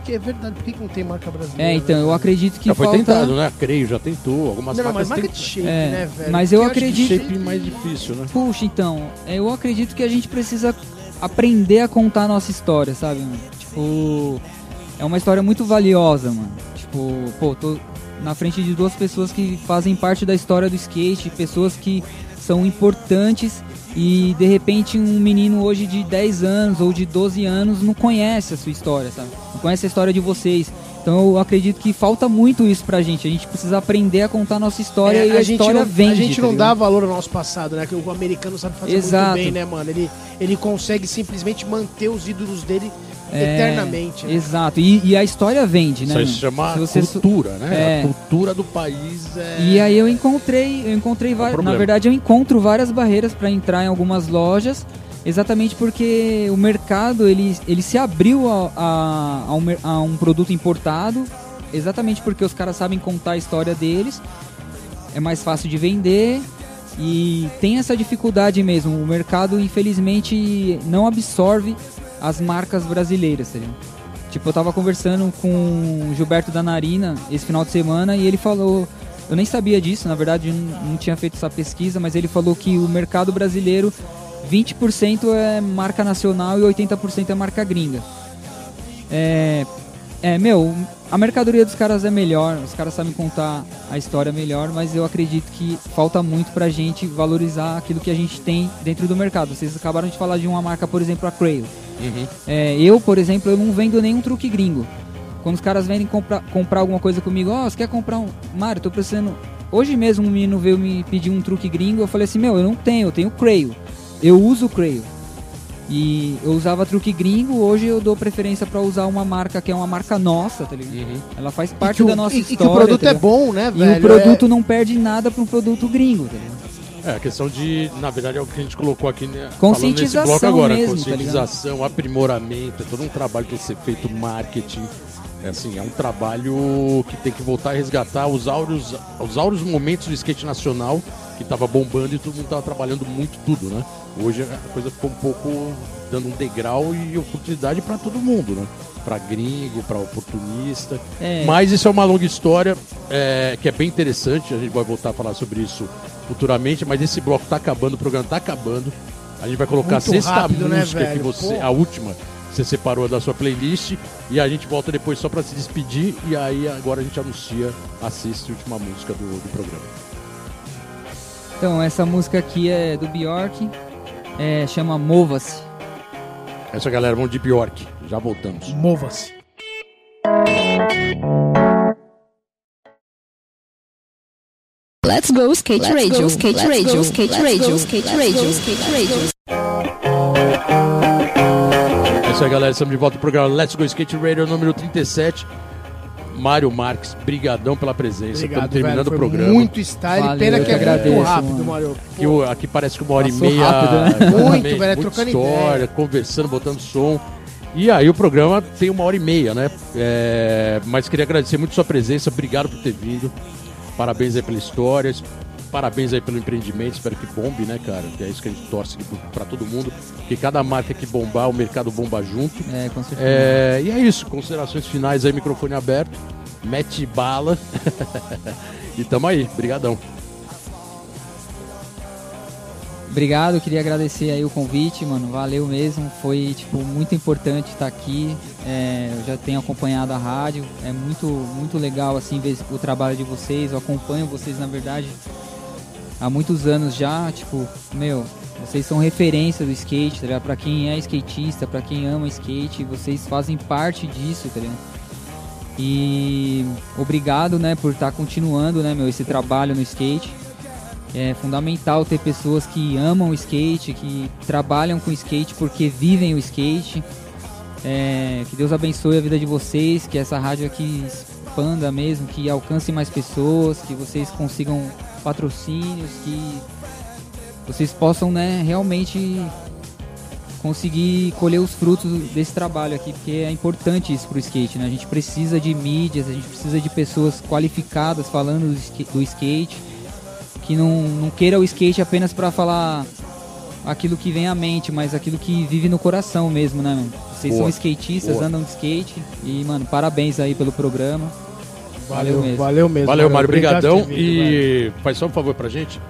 B: Porque é verdade, por que que não tem marca brasileira?
C: É, então, eu acredito que
A: já foi
C: falta...
A: tentado, né? A Creio já tentou, algumas
B: Não, não, mas
A: marcas
B: marca de shape,
C: É,
B: né, velho?
C: mas eu
B: que
C: acredito-
A: shape mais difícil, né?
C: Puxa, então, eu acredito que a gente precisa aprender a contar a nossa história, sabe? mano? Tipo, é uma história muito valiosa, mano. Tipo, pô, tô na frente de duas pessoas que fazem parte da história do skate, pessoas que são importantes e de repente um menino hoje de 10 anos ou de 12 anos não conhece a sua história, sabe? Não conhece a história de vocês. Então eu acredito que falta muito isso pra gente. A gente precisa aprender a contar a nossa história
B: É,
C: e a,
B: gente
C: história
B: não,
C: vende.
B: A gente
C: tá
B: não
C: ligado?
B: dá valor ao nosso passado, né? Que o americano sabe fazer
C: Exato.
B: muito bem, né, mano? Ele, ele consegue simplesmente manter os ídolos dele eternamente. né?
C: Exato. E, e a história vende, né?
A: Isso aí se chama
C: Se você
A: cultura, né?
C: É.
A: A cultura do país é.
C: E aí eu encontrei, eu encontrei várias, na verdade eu encontro várias barreiras para entrar em algumas lojas, exatamente porque o mercado ele, ele se abriu a, a, a um, a um produto importado, exatamente porque os caras sabem contar a história deles, é mais fácil de vender e tem essa dificuldade mesmo. O mercado infelizmente não absorve as marcas brasileiras, tá? Tipo, eu tava conversando com o Gilberto da Narina esse final de semana e ele falou. Eu nem sabia disso, na verdade não tinha feito essa pesquisa, mas ele falou que o mercado brasileiro 20% é marca nacional e 80% é marca gringa. É, é, meu, a mercadoria dos caras é melhor, os caras sabem contar a história melhor, mas eu acredito que falta muito pra gente valorizar aquilo que a gente tem dentro do mercado. Vocês acabaram de falar de uma marca, por exemplo, a Crail.
A: Uhum.
C: É, eu, por exemplo, eu não vendo nenhum truque gringo. Quando os caras vêm comprar, comprar alguma coisa comigo, ó, você quer comprar um. Mário, tô precisando. Hoje mesmo um menino veio me pedir um truque gringo, eu falei assim, meu, eu não tenho, eu tenho Crail. Eu uso Crail. E eu usava truque gringo, hoje eu dou preferência pra usar uma marca que é uma marca nossa, tá ligado?
A: Uhum.
C: Ela faz
B: E
C: parte
B: o-
C: da nossa
B: e,
C: história.
B: e que o produto
C: tá
B: é bom, né,
C: E
B: velho?
C: o produto não perde nada pra um produto gringo, tá ligado?
A: É, a questão de, na verdade, é o que a gente colocou aqui, né?
C: Conscientização
A: bloco agora,
C: mesmo, tá
A: conscientização, aprimoramento, é todo um trabalho que tem que ser feito, marketing. É assim, é um trabalho que tem que voltar a resgatar os áureos, os áureos momentos do skate nacional, que tava bombando e todo mundo tava trabalhando muito tudo, né? Hoje a coisa ficou um pouco dando um degrau e oportunidade para todo mundo, né? pra gringo, pra oportunista.
C: É.
A: Mas isso é uma longa história é, que é bem interessante. A gente vai voltar a falar sobre isso futuramente. Mas esse bloco tá acabando, o programa tá acabando. A gente vai colocar
B: Muito
A: a sexta
B: rápido, né,
A: música que
B: velho?
A: você.
B: Pô.
A: A última que você separou da sua playlist. E a gente volta depois só pra se despedir. E aí agora a gente anuncia a sexta e última música do, do programa.
C: Então, essa música aqui é do Bjork, é, chama Mova-se.
A: Essa galera, vamos de Bjork. Já voltamos.
B: Mova-se.
D: Let's go skate radio, skate radio, skate radio, skate radio, skate radio.
A: Isso aí, galera. Estamos de volta no programa Let's Go Skate Radio número 37. Mário Marques, brigadão pela presença.
B: Obrigado,
A: Estamos terminando
B: velho.
A: o programa.
B: muito style.
C: Valeu,
B: Pena que é
C: que
B: muito
C: agradeço,
B: rápido. Mário.
A: Aqui, o- aqui parece que uma hora
C: Passou
A: e meia.
C: rápido, né?
B: Muito, velho, é trocando
A: história,
B: ideia.
A: conversando, botando som. E aí o programa tem uma hora e meia, né? É, mas queria agradecer muito sua presença, obrigado por ter vindo. Parabéns aí pela história, parabéns aí pelo empreendimento, espero que bombe, né, cara? Que é isso que a gente torce aqui pra todo mundo. Que cada marca que bombar, o mercado bomba junto.
C: É, com certeza.
A: É, e é isso, considerações finais aí, microfone aberto. Mete bala. *laughs* e tamo aí, brigadão.
C: Obrigado, queria agradecer aí o convite, mano. Valeu mesmo. Foi, tipo, muito importante estar aqui. É, eu já tenho acompanhado a rádio. É muito, muito legal, assim, ver o trabalho de vocês. Eu acompanho vocês, na verdade, há muitos anos já. Tipo, meu, vocês são referência do skate, tá quem é skatista, pra quem ama skate, vocês fazem parte disso, tá ligado? E obrigado, né, por estar continuando, né, meu, esse trabalho no skate. É fundamental ter pessoas que amam o skate, que trabalham com skate porque vivem o skate. É, que Deus abençoe a vida de vocês, que essa rádio aqui expanda mesmo, que alcance mais pessoas, que vocês consigam patrocínios, que vocês possam né, realmente conseguir colher os frutos desse trabalho aqui, porque é importante isso pro skate, né? A gente precisa de mídias, a gente precisa de pessoas qualificadas falando do skate que não, não queira o skate apenas para falar aquilo que vem à mente, mas aquilo que vive no coração mesmo, né, mano? Vocês
A: Boa.
C: são skatistas,
A: Boa.
C: andam de skate e, mano, parabéns aí pelo programa. Valeu
B: Valeu,
C: mesmo.
B: valeu mesmo.
A: Valeu, Mário,
B: Obrigado
A: brigadão.
B: por ter vindo, velho.
A: E faz só um favor pra gente,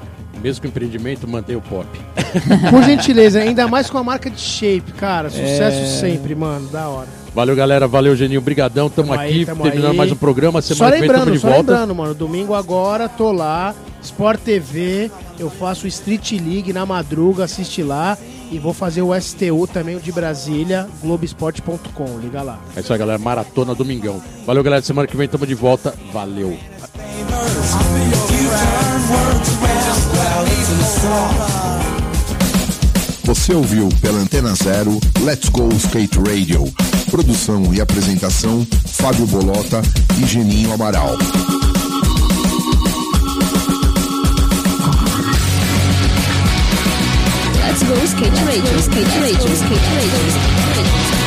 A: mesmo com o empreendimento, mantenha o pop. *laughs*
B: Por gentileza, ainda mais com a marca de shape, cara. Sucesso
C: É.
B: sempre, mano. Da hora.
A: Valeu, galera. Valeu, Geninho. Brigadão. Tamo,
B: Tamo aí,
A: aqui,
B: tamo
A: terminando
B: aí.
A: mais um programa.
B: Só
A: Semana que vem tamo
B: lembrando,
A: de
B: só
A: volta.
B: lembrando, mano. Domingo agora, tô lá. Sport TV, eu faço Street League na madruga, assiste lá. E vou fazer o STU também, o de Brasília, Globesport.com. Liga lá.
A: É isso aí, galera. Maratona Domingão. Valeu, galera. Semana que vem tamo de volta. Valeu.
E: Você ouviu pela Antena Zero Let's Go Skate Radio. Produção e apresentação Fábio Bolota e Geninho Amaral.
D: Skate radio, skate radio, skate radio.